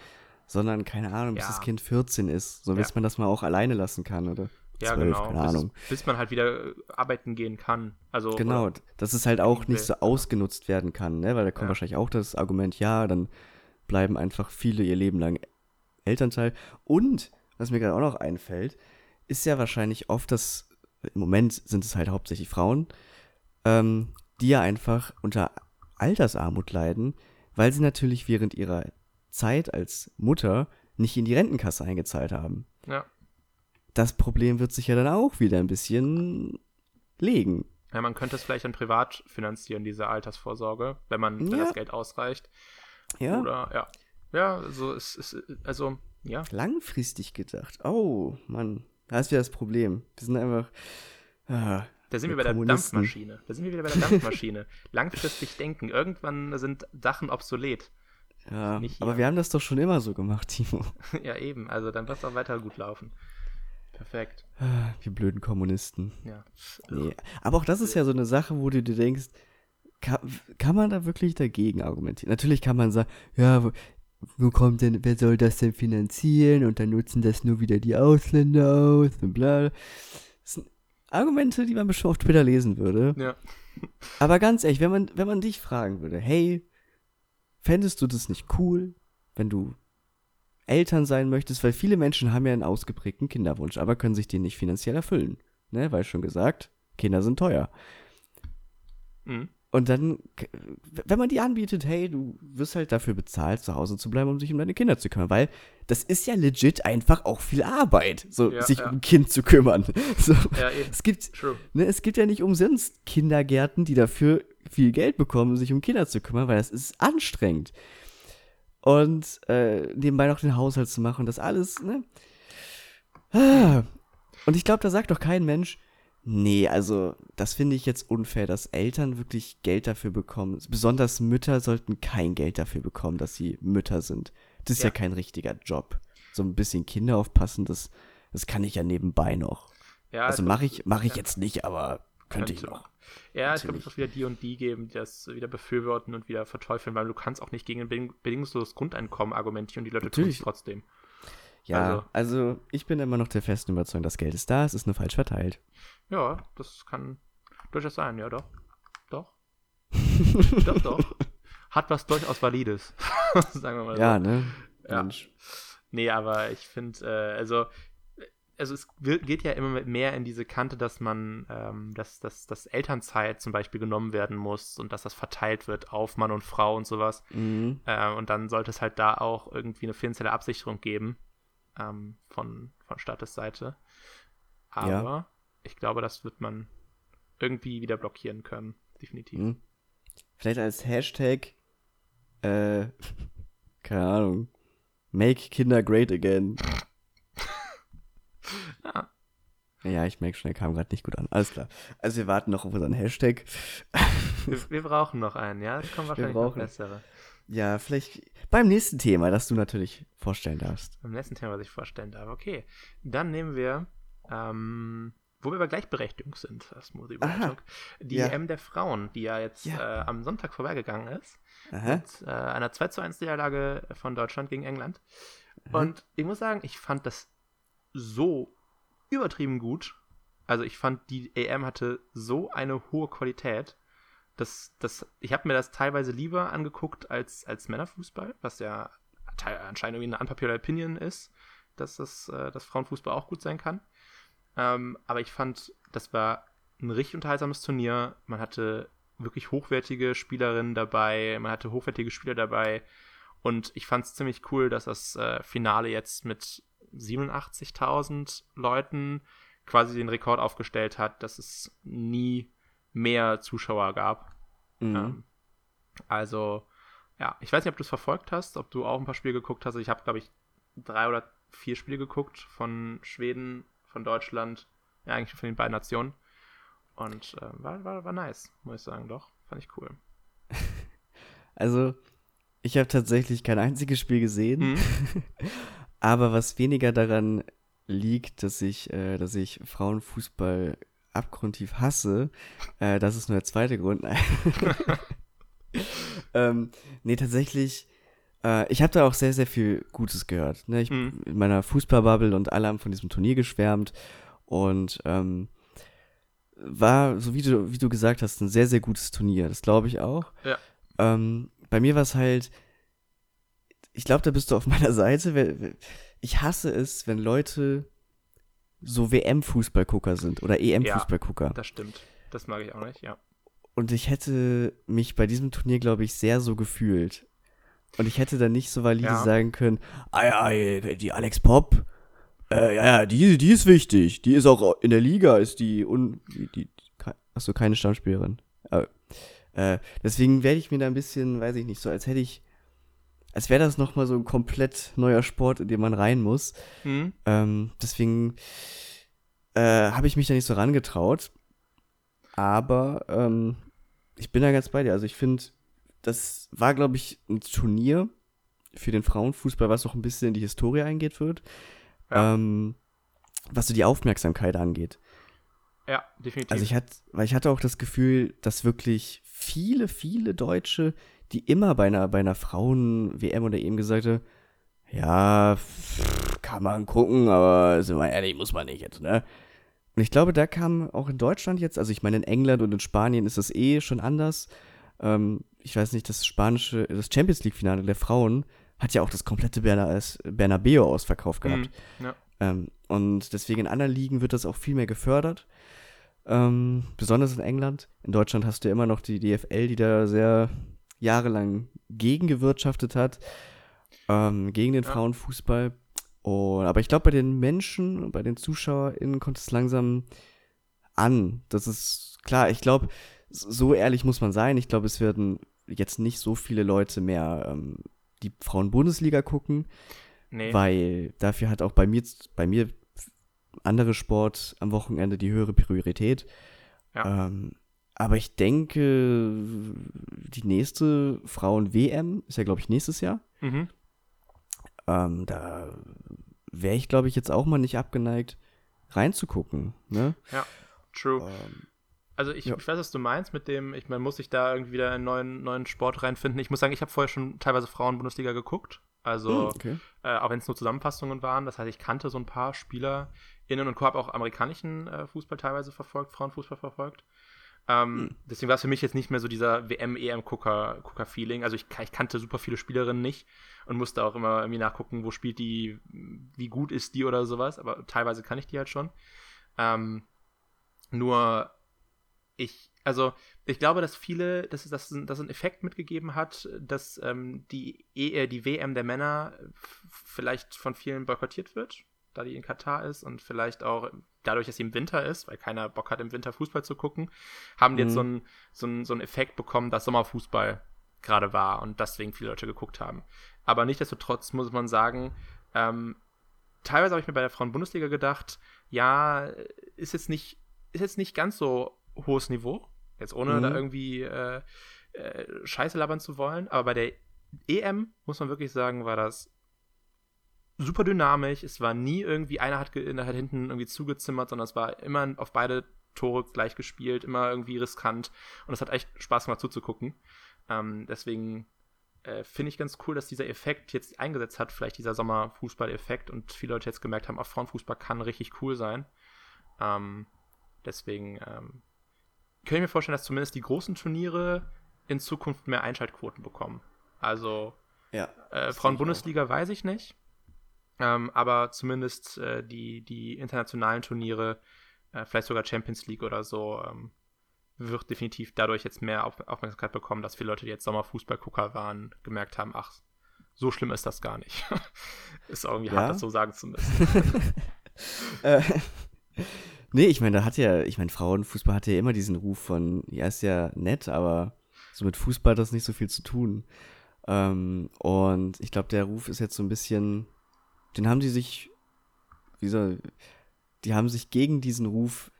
sondern, keine Ahnung, bis Ja. das Kind 14 ist, so bis Ja. man das mal auch alleine lassen kann, oder? Ja, 12, genau. keine bis, Ahnung. bis man halt wieder äh, arbeiten gehen kann. Also, Genau, dass es halt auch nicht so ausgenutzt werden kann, ne? Weil da kommt Ja. wahrscheinlich auch das Argument, ja, dann bleiben einfach viele ihr Leben lang Elternteil. Und, was mir gerade auch noch einfällt, ist ja wahrscheinlich oft das, im Moment sind es halt hauptsächlich Frauen, ähm, die ja einfach unter Altersarmut leiden, weil sie natürlich während ihrer Zeit als Mutter nicht in die Rentenkasse eingezahlt haben. ja. Das Problem wird sich ja dann auch wieder ein bisschen legen. ja, man könnte es vielleicht dann privat finanzieren, diese Altersvorsorge, wenn man, wenn Ja. das Geld ausreicht. Ja. Oder, ja. Ja, so ist, ist also, ja. Langfristig gedacht. Oh, Mann. Da ist wieder das Problem. Wir sind einfach. Ah, Da sind wir bei der. Dampfmaschine. Da sind wir wieder bei der Dampfmaschine. Langfristig denken. Irgendwann sind Sachen obsolet. Ja, aber wir haben das doch schon immer so gemacht, Timo. ja, eben. Also dann wird es auch weiter gut laufen. Perfekt. Ah, Wir blöden Kommunisten. Ja. Nee. Aber auch das ist ja so eine Sache, wo du dir denkst, kann, kann man da wirklich dagegen argumentieren? Natürlich kann man sagen, ja, wo, wo kommt denn, wer soll das denn finanzieren? Und dann nutzen das nur wieder die Ausländer aus und bla. Das sind Argumente, die man bestimmt auf Twitter lesen würde. Ja. Aber ganz ehrlich, wenn man, wenn man dich fragen würde, hey, fändest du das nicht cool, wenn du Eltern sein möchtest? Weil viele Menschen haben ja einen ausgeprägten Kinderwunsch, aber können sich den nicht finanziell erfüllen. Ne, weil schon gesagt, Kinder sind teuer. Mhm. Und dann, wenn man die anbietet, hey, du wirst halt dafür bezahlt, zu Hause zu bleiben, um sich um deine Kinder zu kümmern, weil das ist ja legit einfach auch viel Arbeit, so Ja, sich ja. um ein Kind zu kümmern. So, Ja, es gibt, True. Ne, es gibt ja nicht umsonst Kindergärten, die dafür viel Geld bekommen, sich um Kinder zu kümmern, weil das ist anstrengend. Und äh, nebenbei noch den Haushalt zu machen, das alles, ne? Ah. Und ich glaube, da sagt doch kein Mensch, nee, also das finde ich jetzt unfair, dass Eltern wirklich Geld dafür bekommen. Besonders Mütter sollten kein Geld dafür bekommen, dass sie Mütter sind. Das ist ja, Ja. kein richtiger Job. So ein bisschen Kinder aufpassen, das, das kann ich ja nebenbei noch. Ja, Also es- mache ich, mach ich ja. jetzt nicht, aber könnte ich noch. Ja, ich glaube, es Natürlich. wird wieder die und die geben, die das wieder befürworten und wieder verteufeln, weil du kannst auch nicht gegen ein beding bedingungsloses Grundeinkommen argumentieren, die Leute tun es Natürlich. trotzdem. Ja, also, ich bin immer noch der festen Überzeugung, das Geld ist da, es ist nur falsch verteilt. Ja, das kann durchaus sein, ja doch. Doch. doch, doch. Hat was durchaus Valides. Sagen wir mal so. Ja, ne? Ja. Mensch. Nee, aber ich finde, äh, also, also es geht ja immer mehr in diese Kante, dass man, ähm, dass, dass, dass Elternzeit zum Beispiel genommen werden muss und dass das verteilt wird auf Mann und Frau und sowas. Mhm. Äh, und dann sollte es halt da auch irgendwie eine finanzielle Absicherung geben ähm, von, von Staates-Seite. Aber Ja. ich glaube, das wird man irgendwie wieder blockieren können. Definitiv. Mhm. Vielleicht als Hashtag, äh, keine Ahnung, make Kinder great again. Ja. Ich merke schon, der kam gerade nicht gut an. Alles klar. Also wir warten noch auf unseren Hashtag. Wir, wir brauchen noch einen, ja? Es kommen wahrscheinlich noch bessere. Ja, vielleicht beim nächsten Thema, das du natürlich vorstellen darfst. Beim letzten Thema, was ich vorstellen darf. Okay, dann nehmen wir, ähm, wo wir bei Gleichberechtigung sind, das Smoothie Überleitung, die Ja. EM der Frauen, die ja jetzt Ja. äh, am Sonntag vorbeigegangen ist, Aha. mit äh, einer 2 zu 1 Niederlage von Deutschland gegen England. Und ich muss sagen, ich fand das so übertrieben gut. Also ich fand, die EM hatte so eine hohe Qualität, dass, dass ich habe mir das teilweise lieber angeguckt als, als Männerfußball, was ja anscheinend irgendwie eine unpopular Opinion ist, dass das äh, dass Frauenfußball auch gut sein kann. Ähm, aber ich fand, das war ein richtig unterhaltsames Turnier. Man hatte wirklich hochwertige Spielerinnen dabei, man hatte hochwertige Spieler dabei. Und ich fand es ziemlich cool, dass das äh, Finale jetzt mit 87.000 Leuten quasi den Rekord aufgestellt hat, dass es nie mehr Zuschauer gab. Mhm. Ähm, also, ja, ich weiß nicht, ob du es verfolgt hast, ob du auch ein paar Spiele geguckt hast. Ich habe, glaube ich, drei oder vier Spiele geguckt von Schweden, von Deutschland, ja, eigentlich von den beiden Nationen. Und äh, war, war, war nice, muss ich sagen, doch. Fand ich cool. Also, Ich habe tatsächlich kein einziges Spiel gesehen. Mhm. Aber was weniger daran liegt, dass ich, äh, dass ich Frauenfußball abgrundtief hasse, äh, das ist nur der zweite Grund. ähm, nee, tatsächlich, äh, ich habe da auch sehr, sehr viel Gutes gehört. Ne? Ich, Mhm. In meiner Fußballbubble und alle haben von diesem Turnier geschwärmt. Und ähm, war, so wie du, wie du gesagt hast, ein sehr, sehr gutes Turnier. Das glaube ich auch. Ja. Ähm, bei mir war es halt, ich glaube, da bist du auf meiner Seite. Ich hasse es, wenn Leute so WM-Fußballgucker sind oder EM-Fußballgucker. Das stimmt. Das mag ich auch nicht, ja. Und ich hätte mich bei diesem Turnier, glaube ich, sehr so gefühlt. Und ich hätte dann nicht so valide Ja. sagen können, ah ja, die Alex Pop, äh, ja, ja, die, die ist wichtig. Die ist auch in der Liga, ist die, un, die, die achso, keine Stammspielerin. Äh, äh, deswegen werde ich mir da ein bisschen, weiß ich nicht, so als hätte ich, als wäre das nochmal so ein komplett neuer Sport, in den man rein muss. Mhm. Ähm, deswegen äh, habe ich mich da nicht so rangetraut. Aber ähm, ich bin da ganz bei dir. Also ich finde, das war, glaube ich, ein Turnier für den Frauenfußball, was auch ein bisschen in die Historie eingeht wird. Ja. Ähm, was so die Aufmerksamkeit angeht. Ja, definitiv. Also ich hatte, weil ich hatte auch das Gefühl, dass wirklich viele, viele Deutsche, die immer bei einer, bei einer Frauen-WM oder EM gesagt haben, ja, pff, kann man gucken, aber sind wir ehrlich, muss man nicht jetzt, ne? Und ich glaube, da kam auch in Deutschland jetzt, also ich meine, in England und in Spanien ist das eh schon anders. Ähm, ich weiß nicht, das spanische, das Champions League-Finale der Frauen hat ja auch das komplette Berna, das Bernabeu ausverkauft gehabt. Mhm. Ja. Ähm, und deswegen in anderen Ligen wird das auch viel mehr gefördert. Ähm, besonders in England. In Deutschland hast du ja immer noch die DFL, die da sehr jahrelang gegengewirtschaftet hat. Ähm, gegen den Ja. Frauenfußball. Und, aber ich glaube, bei den Menschen, bei den ZuschauerInnen kommt es langsam an. Das ist klar. Ich glaube, so ehrlich muss man sein. Ich glaube, es werden jetzt nicht so viele Leute mehr ähm, die Frauen-Bundesliga gucken Nee. weil dafür hat auch bei mir, bei mir andere Sport am Wochenende die höhere Priorität. Ja. Ähm, aber ich denke, die nächste Frauen-WM ist ja, glaube ich, nächstes Jahr. Mhm. Ähm, da wäre ich, glaube ich, jetzt auch mal nicht abgeneigt, reinzugucken. Ne? True. Ähm, Also ich, Ja. ich weiß, was du meinst mit dem, ich man muss sich da irgendwie wieder einen neuen, neuen Sport reinfinden. Ich muss sagen, ich habe vorher schon teilweise Frauen-Bundesliga geguckt. Also, okay. äh, auch wenn es nur Zusammenfassungen waren. Das heißt, ich kannte so ein paar SpielerInnen und habe auch amerikanischen äh, Fußball teilweise verfolgt, Frauenfußball verfolgt. Ähm, Deswegen war es für mich jetzt nicht mehr so dieser WM-EM-Gucker-Feeling. Also ich, ich kannte super viele Spielerinnen nicht und musste auch immer irgendwie nachgucken, wo spielt die, wie gut ist die oder sowas. Aber teilweise kann ich die halt schon. Ähm, nur ich, also ich glaube, dass viele, dass das, das einen Effekt mitgegeben hat, dass ähm, die, e, äh, die WM der Männer vielleicht von vielen boykottiert wird, da die in Katar ist und vielleicht auch dadurch, dass sie im Winter ist, weil keiner Bock hat, im Winter Fußball zu gucken, haben die Mhm. jetzt so einen so einen- so einen Effekt bekommen, dass Sommerfußball gerade war und deswegen viele Leute geguckt haben. Aber nichtsdestotrotz muss man sagen, ähm, teilweise habe ich mir bei der Frauen-Bundesliga gedacht, ja, ist jetzt nicht, ist jetzt nicht ganz so hohes Niveau, jetzt ohne Mhm. da irgendwie äh, äh, Scheiße labern zu wollen, aber bei der EM muss man wirklich sagen, war das super dynamisch. Es war nie irgendwie, einer hat, hat hinten irgendwie zugezimmert, sondern es war immer auf beide Tore gleich gespielt, immer irgendwie riskant und es hat echt Spaß gemacht zuzugucken. Ähm, deswegen äh, finde ich ganz cool, dass dieser Effekt jetzt eingesetzt hat, vielleicht dieser Sommerfußball-Effekt und viele Leute jetzt gemerkt haben, auch Frauenfußball kann richtig cool sein. Ähm, deswegen ähm, kann ich mir vorstellen, dass zumindest die großen Turniere in Zukunft mehr Einschaltquoten bekommen. Also Ja. äh, Frauen-Bundesliga weiß ich nicht. Ähm, aber zumindest äh, die, die internationalen Turniere, äh, vielleicht sogar Champions League oder so, ähm, wird definitiv dadurch jetzt mehr Auf Aufmerksamkeit bekommen, dass viele Leute, die jetzt Sommerfußballgucker waren, gemerkt haben, ach, so schlimm ist das gar nicht. ist irgendwie Ja. hart, das so sagen zu müssen. Äh, nee, ich meine, da hat ja, ich meine, Frauenfußball hat ja immer diesen Ruf von, ja, ist ja nett, aber so mit Fußball hat das nicht so viel zu tun. Ähm, und ich glaube, der Ruf ist jetzt so ein bisschen, den haben die sich, wie soll, die haben sich gegen diesen Ruf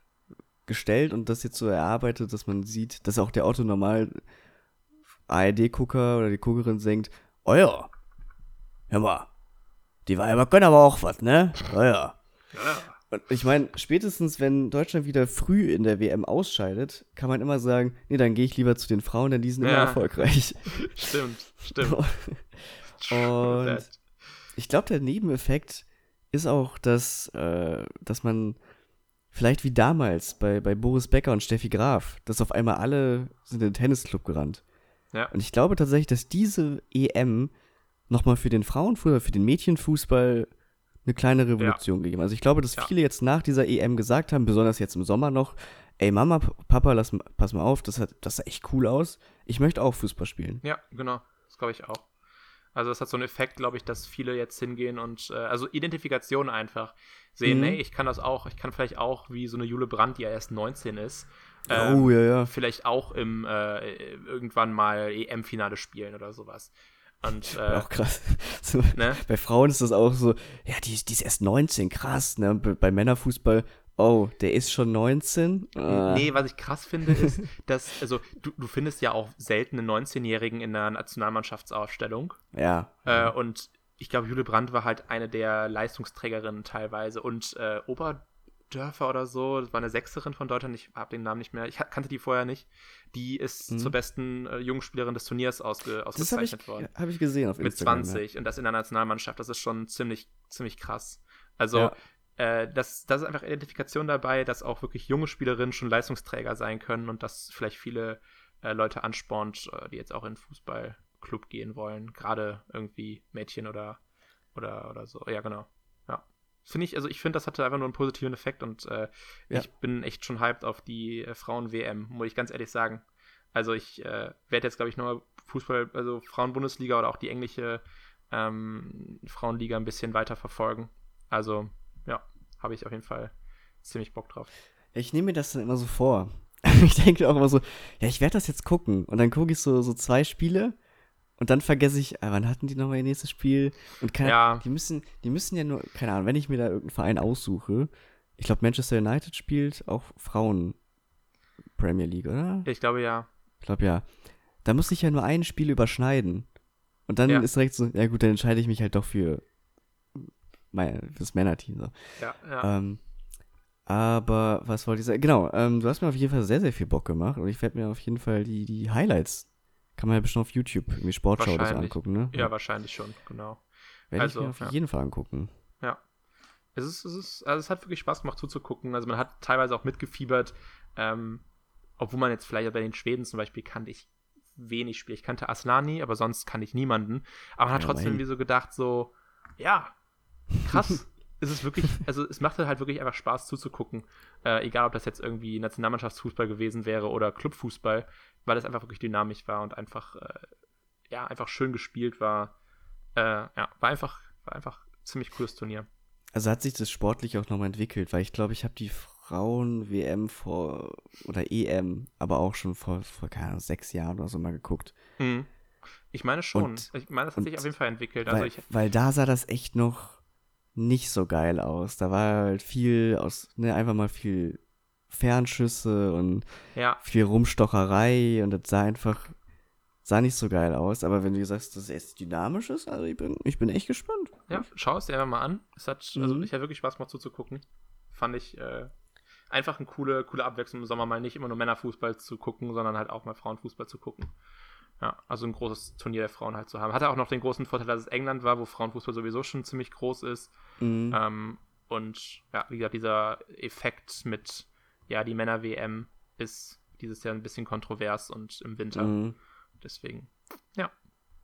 gestellt und das jetzt so erarbeitet, dass man sieht, dass auch der Otto normal ARD-Gucker oder die Guckerin denkt, oh ja, hör mal, die Weiber können aber auch was, ne? Oh ja. Und ich meine, spätestens wenn Deutschland wieder früh in der WM ausscheidet, kann man immer sagen, nee, dann gehe ich lieber zu den Frauen, denn die sind immer Ja. erfolgreich. Stimmt, stimmt. Und. Ich glaube, der Nebeneffekt ist auch, dass, äh, dass man vielleicht wie damals bei, bei Boris Becker und Steffi Graf, dass auf einmal alle sind in den Tennisclub gerannt. Ja. Und ich glaube tatsächlich, dass diese EM nochmal für den Frauenfußball, für den Mädchenfußball eine kleine Revolution gegeben. Also ich glaube, dass Ja. viele jetzt nach dieser EM gesagt haben, besonders jetzt im Sommer noch, ey Mama, Papa, lass, pass mal auf, das, hat, das sah echt cool aus. Ich möchte auch Fußball spielen. Ja, genau. Das glaube ich auch. Also es hat so einen Effekt, glaube ich, dass viele jetzt hingehen und äh, also Identifikation einfach sehen, Mhm. ey, ich kann das auch, ich kann vielleicht auch wie so eine Jule Brandt, die ja erst 19 ist, ähm, oh, ja, ja. vielleicht auch im äh, irgendwann mal EM-Finale spielen oder sowas. Und äh, Auch krass. So, ne? Bei Frauen ist das auch so, ja, die, die ist erst 19, krass, ne? Bei Männerfußball, oh, der ist schon 19? Äh, Nee, was ich krass finde, ist, dass, also du, du findest ja auch selten einen 19-Jährigen in der Nationalmannschaftsaufstellung. Ja. Äh, und ich glaube, Jule Brandt war halt eine der Leistungsträgerinnen teilweise. Und äh, Oberdörfer oder so, das war eine Sechserin von Deutschland, ich habe den Namen nicht mehr, ich kannte die vorher nicht. Die ist Mhm. zur besten äh, Jungspielerin des Turniers ausge das habe ich, ausgezeichnet worden. hab ich gesehen auf Mit Instagram. 20 und das in der Nationalmannschaft. Das ist schon ziemlich, ziemlich krass. Also, Ja. Äh, das, das ist einfach Identifikation dabei, dass auch wirklich junge Spielerinnen schon Leistungsträger sein können und das vielleicht viele äh, Leute anspornt, äh, die jetzt auch in den Fußballclub gehen wollen. Gerade irgendwie Mädchen oder, oder, oder so. Ja, genau. Ja. Finde ich, also ich finde, das hatte einfach nur einen positiven Effekt und äh, Ja. ich bin echt schon hyped auf die äh, Frauen-WM, muss ich ganz ehrlich sagen. Also ich äh, werde jetzt, glaube ich, nochmal Fußball, also Frauen-Bundesliga oder auch die englische ähm, Frauenliga ein bisschen weiter verfolgen. Also, habe ich auf jeden Fall ziemlich Bock drauf. Ich nehme mir das dann immer so vor. Ich denke auch immer so, ja, ich werde das jetzt gucken. Und dann gucke ich so, so zwei Spiele und dann vergesse ich, ah, wann hatten die nochmal ihr nächstes Spiel? Und keine, Ja. die müssen, die müssen ja nur, keine Ahnung, wenn ich mir da irgendeinen Verein aussuche, ich glaube, Manchester United spielt auch Frauen Premier League, oder? Ich glaube ja. Ich glaube ja. Da muss ich ja nur ein Spiel überschneiden. Und dann Ja. ist direkt so, ja gut, dann entscheide ich mich halt doch für mein, fürs Männerteam. So. Ja, ja. Ähm, aber was wollte ich sagen? Genau, ähm, du hast mir auf jeden Fall sehr, sehr viel Bock gemacht und ich werde mir auf jeden Fall die, die Highlights, kann man ja bestimmt auf YouTube, irgendwie Sportschau das angucken, ne? ja, wahrscheinlich schon, genau. Werde also, ich mir auf ja. jeden Fall angucken. Es ist, es ist, also es hat wirklich Spaß gemacht zuzugucken. Also man hat teilweise auch mitgefiebert, ähm, obwohl man jetzt vielleicht bei den Schweden zum Beispiel kannte ich wenig Spiele. Ich kannte Aslani, aber sonst kannte ich niemanden. Aber man hat Ja, trotzdem wie so gedacht, so, ja, krass. es ist wirklich, also es machte halt wirklich einfach Spaß zuzugucken. Äh, egal, ob das jetzt irgendwie Nationalmannschaftsfußball gewesen wäre oder Clubfußball, weil es einfach wirklich dynamisch war und einfach, äh, ja, einfach schön gespielt war. Äh, ja, war einfach, war einfach ein ziemlich cooles Turnier. Also hat sich das sportlich auch nochmal entwickelt, weil ich glaube, ich habe die Frauen-WM vor, oder EM, aber auch schon vor, vor keine Ahnung, sechs Jahren oder so mal geguckt. Mhm. Ich meine schon. Und- ich meine, das hat sich auf jeden Fall entwickelt. Also Weil, ich, weil da sah das echt noch nicht so geil aus. Da war halt viel aus, ne, einfach mal viel Fernschüsse und ja, viel Rumstocherei und das sah einfach, sah nicht so geil aus. Aber wenn du sagst, dass es jetzt dynamisch ist, also ich bin, ich bin echt gespannt. ja, schau es dir einfach mal an. Es hat, also Mhm. ich hatte wirklich Spaß gemacht zuzugucken. Fand ich äh, einfach eine coole, coole Abwechslung im Sommer mal nicht immer nur Männerfußball zu gucken, sondern halt auch mal Frauenfußball zu gucken. Ja, also ein großes Turnier der Frauen halt zu haben. Hatte auch noch den großen Vorteil, dass es England war, wo Frauenfußball sowieso schon ziemlich groß ist. Mhm. Ähm, und ja, wie gesagt, dieser Effekt mit, ja, die Männer-WM ist dieses Jahr ein bisschen kontrovers und im Winter. Mhm. Deswegen,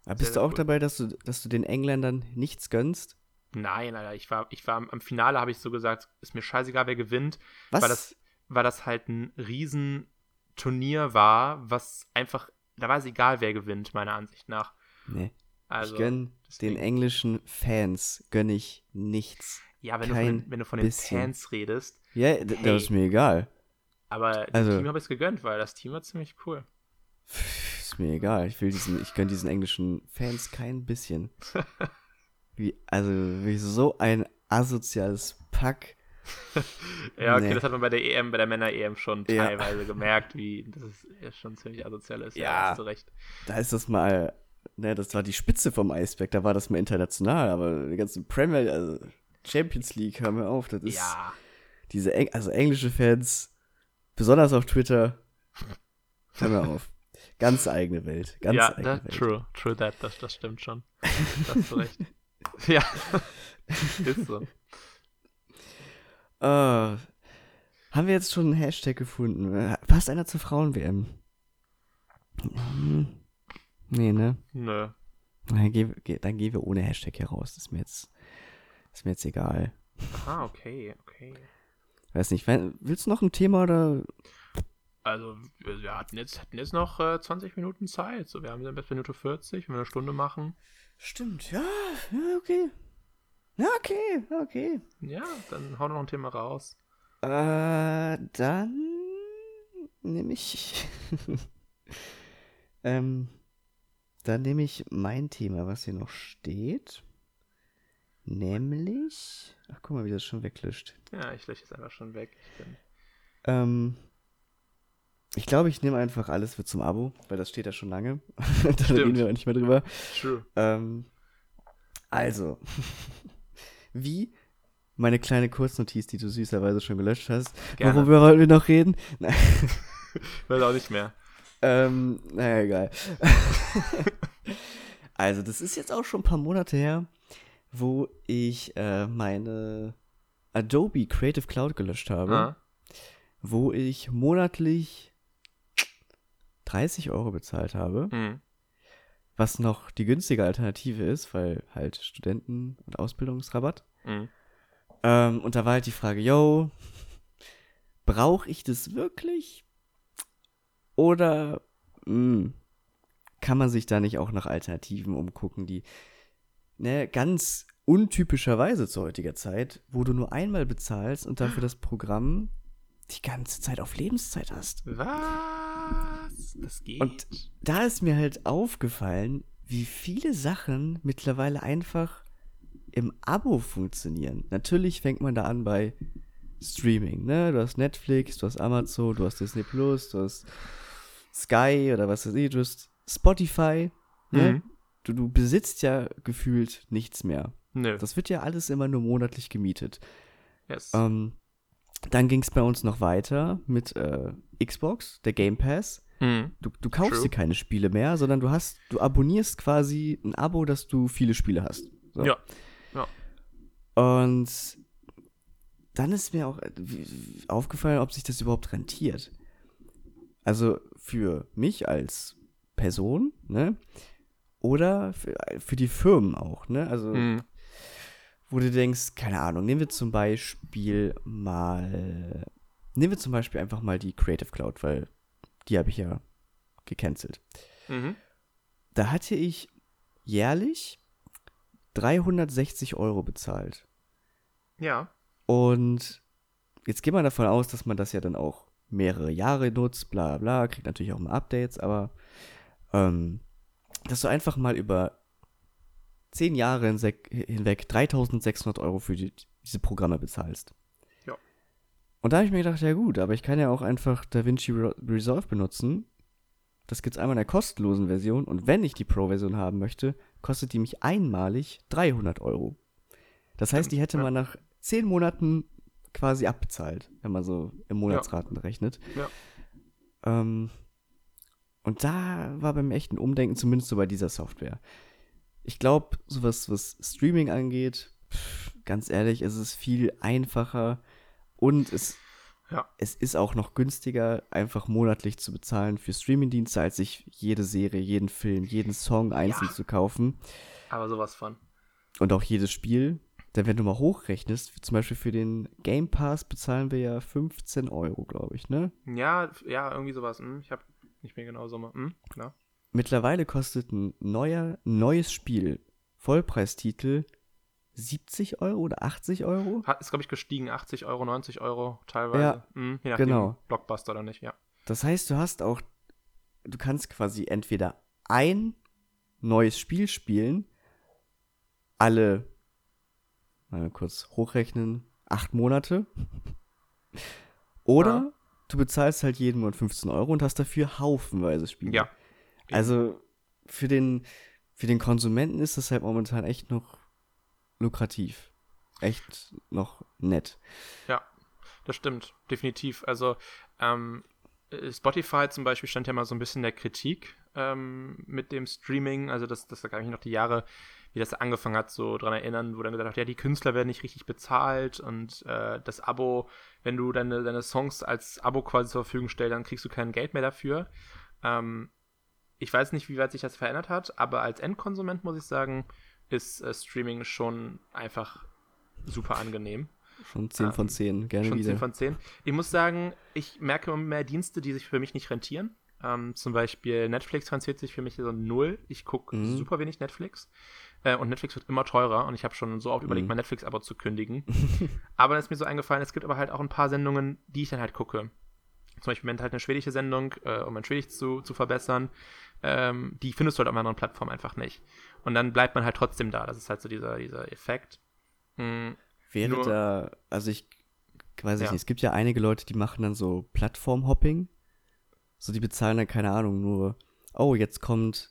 Aber bist sehr du auch cool. dabei, dass du, dass du den Engländern nichts gönnst? Nein, Alter, ich war, ich war am, am Finale, habe ich so gesagt, ist mir scheißegal, wer gewinnt, Was? weil das, weil das halt ein Riesenturnier war, was einfach, da war es egal, wer gewinnt, meiner Ansicht nach. nee. Also, ich gönn deswegen. den englischen Fans, gönn ich nichts. ja, wenn du, von wenn du von den bisschen. Fans redest, Ja, Hey. das ist mir egal. aber dem Also- Team habe ich es gegönnt, weil das Team war ziemlich cool. Ist mir egal. Ich will diesen, ich gönn diesen englischen Fans kein bisschen. Wie, also, wie so ein asoziales Pack. Ja, okay, Nee. das hat man bei der EM, bei der Männer-EM schon Ja. teilweise gemerkt, wie das ist ja schon ziemlich asozial ist. Ja, Ja. hast du recht. Da ist das mal ne, das war die Spitze vom Eisberg, da war das mal international, aber die ganzen Premier, also Champions League, hör mir auf, das ist Ja. diese, Eng also englische Fans, besonders auf Twitter, hör mir auf. Ganz eigene Welt, ganz ja, eigene that, Welt. true, true that, das, das stimmt schon. Da hast du recht. ja, ist so. Ah, haben wir jetzt schon einen Hashtag gefunden? Äh, Passt einer zur Frauen-WM? Hm, Nee, ne? Nö. Dann gehen, gehen wir ohne Hashtag hier raus. Das ist mir jetzt, ist mir jetzt egal. Ah, okay, okay. Weiß nicht, willst du noch ein Thema oder? Also, wir, wir hatten jetzt, hatten jetzt noch äh, 20 Minuten Zeit. So, wir haben dann bis Minute 40, wenn wir eine Stunde machen. Stimmt, ja, ja, okay. Ja, okay, okay. Ja, dann hau noch ein Thema raus. Äh, dann nehme ich. ähm, dann nehme ich mein Thema, was hier noch steht. Nämlich. Ach, guck mal, wie das schon weglöscht. Ja, ich lösche es einfach schon weg. Ich bin, Ähm, ich glaube, ich nehme einfach alles wird zum Abo, weil das steht ja schon lange. da reden wir auch nicht mehr drüber. true. Ähm, also, wie meine kleine Kurznotiz, die du süßerweise schon gelöscht hast. Gerne. Worüber wollten wir noch reden? Nein. Will auch nicht mehr. Ähm, naja, egal. also, das ist jetzt auch schon ein paar Monate her, wo ich äh, meine Adobe Creative Cloud gelöscht habe, Ah, wo ich monatlich 30 Euro bezahlt habe, hm. Was noch die günstige Alternative ist, weil halt Studenten- und Ausbildungsrabatt. Hm. Ähm, und da war halt die Frage, yo, brauche ich das wirklich? Oder mh, kann man sich da nicht auch nach Alternativen umgucken, die ne, ganz untypischerweise zu heutiger Zeit, wo du nur einmal bezahlst und dafür das Programm die ganze Zeit auf Lebenszeit hast. Was? Das geht. Und da ist mir halt aufgefallen, wie viele Sachen mittlerweile einfach im Abo funktionieren. Natürlich fängt man da an bei Streaming, ne? Du hast Netflix, du hast Amazon, du hast Disney Plus, du hast Sky oder was weiß ich, du hast Spotify, ne? Mhm. Du, du besitzt ja gefühlt nichts mehr. Nö. Das wird ja alles immer nur monatlich gemietet. yes. Ähm, dann ging es bei uns noch weiter mit äh, Xbox, der Game Pass. Hm. Du, du kaufst True. dir keine Spiele mehr, sondern du hast, du abonnierst quasi ein Abo, dass du viele Spiele hast. So. Ja. Und dann ist mir auch äh, aufgefallen, ob sich das überhaupt rentiert. Also für mich als Person, ne? Oder für, für die Firmen auch, ne? Also Hm. wo du denkst, keine Ahnung, nehmen wir zum Beispiel mal, nehmen wir zum Beispiel einfach mal die Creative Cloud, weil die habe ich ja gecancelt. Mhm. Da hatte ich jährlich 360 Euro bezahlt. Ja. Und jetzt geht man davon aus, dass man das ja dann auch mehrere Jahre nutzt, bla bla, kriegt natürlich auch mal Updates, aber ähm, dass du einfach mal über zehn Jahre hinweg 3600 Euro für die, diese Programme bezahlst. Ja. Und da habe ich mir gedacht, ja gut, aber ich kann ja auch einfach DaVinci Re- Resolve benutzen. Das gibt's einmal in der kostenlosen Version und wenn ich die Pro-Version haben möchte, kostet die mich einmalig 300 Euro. Das heißt, die hätte ja. man nach zehn Monaten quasi abbezahlt, wenn man so im Monatsraten rechnet. Ja. Ähm, und da war beim echten Umdenken, zumindest so bei dieser Software. Ich glaube, sowas, was Streaming angeht, pff, ganz ehrlich, es ist viel einfacher und es, Ja. es ist auch noch günstiger, einfach monatlich zu bezahlen für Streamingdienste, als sich jede Serie, jeden Film, jeden Song einzeln Ja. zu kaufen Aber sowas von. und auch jedes Spiel. Denn wenn du mal hochrechnest, zum Beispiel für den Game Pass bezahlen wir ja 15 Euro, glaube ich, ne? Ja, ja, irgendwie sowas. Hm. Ich habe nicht mehr genau Summe. Hm, genau. Mittlerweile kostet ein neuer, neues Spiel, Vollpreistitel, 70 Euro oder 80 Euro? Hat, ist, glaube ich, gestiegen. 80 Euro, 90 Euro teilweise. Ja, Hm, je nachdem, genau. Blockbuster oder nicht, ja. Das heißt, du hast auch, du kannst quasi entweder ein neues Spiel spielen, alle, mal kurz hochrechnen, acht Monate. Oder Ja. du bezahlst halt jeden Monat 15 Euro und hast dafür haufenweise Spiele. Ja. Also für den, für den Konsumenten ist das halt momentan echt noch lukrativ. Echt noch nett. Ja, das stimmt, definitiv. Also ähm, Spotify zum Beispiel stand ja mal so ein bisschen der Kritik ähm, mit dem Streaming. Also das, das da kann ich noch die Jahre, wie das angefangen hat, so dran erinnern, wo dann gesagt hat, ja, die Künstler werden nicht richtig bezahlt und äh, das Abo, wenn du deine, deine Songs als Abo quasi zur Verfügung stellst, dann kriegst du kein Geld mehr dafür. Ähm, ich weiß nicht, wie weit sich das verändert hat, aber als Endkonsument muss ich sagen, ist äh, Streaming schon einfach super angenehm. Schon 10 von 10, gerne schon wieder. 10 von 10. Ich muss sagen, ich merke immer mehr Dienste, die sich für mich nicht rentieren. Ähm, zum Beispiel Netflix rentiert sich für mich so null. Ich gucke mhm. super wenig Netflix. Äh, und Netflix wird immer teurer und ich habe schon so oft mhm. überlegt, mein Netflix-Abo zu kündigen. aber dann ist mir so eingefallen, es gibt aber halt auch ein paar Sendungen, die ich dann halt gucke. Zum Beispiel halt eine schwedische Sendung, äh, um mein Schwedisch zu, zu verbessern. Ähm, die findest du halt auf einer anderen Plattform einfach nicht. Und dann bleibt man halt trotzdem da. Das ist halt so dieser, dieser Effekt. Mhm. Wäre Nur, da, also ich weiß ich ja. nicht, es gibt ja einige Leute, die machen dann so Plattform-Hopping. So, die bezahlen dann, keine Ahnung, nur, oh, jetzt kommt,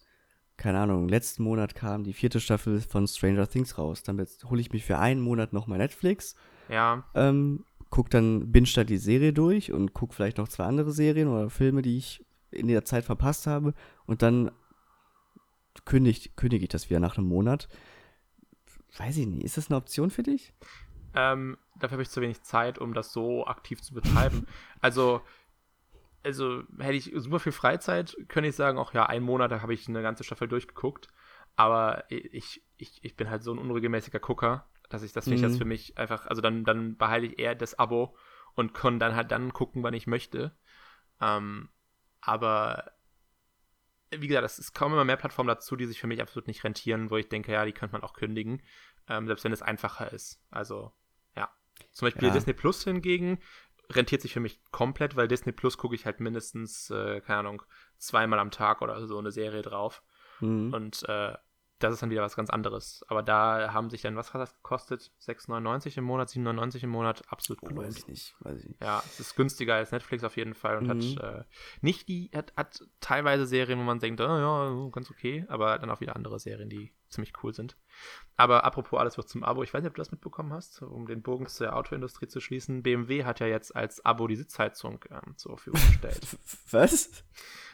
keine Ahnung, letzten Monat kam die vierte Staffel von Stranger Things raus. Dann hole ich mich für einen Monat nochmal Netflix. Ja. Ähm, guck dann, binge da die Serie durch und guck vielleicht noch zwei andere Serien oder Filme, die ich in der Zeit verpasst habe. Und dann kündige, ich das wieder nach einem Monat. Weiß ich nicht, ist das eine Option für dich? Ähm, dafür habe ich zu wenig Zeit, um das so aktiv zu betreiben. also, also hätte ich super viel Freizeit, könnte ich sagen, auch ja, einen Monat, da habe ich eine ganze Staffel durchgeguckt. Aber ich, ich, ich bin halt so ein unregelmäßiger Gucker, dass ich das mhm. das für mich einfach, also dann, dann behalte ich eher das Abo und kann dann halt dann gucken, wann ich möchte. Ähm, aber wie gesagt, es kommen immer mehr Plattformen dazu, die sich für mich absolut nicht rentieren, wo ich denke, ja, die könnte man auch kündigen, ähm, selbst wenn es einfacher ist. Also zum Beispiel ja. Disney Plus hingegen rentiert sich für mich komplett, weil Disney Plus gucke ich halt mindestens, äh, keine Ahnung, zweimal am Tag oder so eine Serie drauf. Mhm. Und äh, das ist dann wieder was ganz anderes. Aber da haben sich dann, was hat das gekostet? 6,99 im Monat, 7,99 im Monat? Absolut oh, Weiß ich nicht, weiß ich nicht. Ja, es ist günstiger als Netflix auf jeden Fall und mhm. hat äh, nicht die, hat, hat teilweise Serien, wo man denkt, oh, ja, ganz okay, aber dann auch wieder andere Serien, die ziemlich cool sind. Aber apropos alles wird zum Abo, ich weiß nicht, ob du das mitbekommen hast, um den Bogen zur Autoindustrie zu schließen. BMW hat ja jetzt als Abo die Sitzheizung ähm, zur Verfügung gestellt. Was?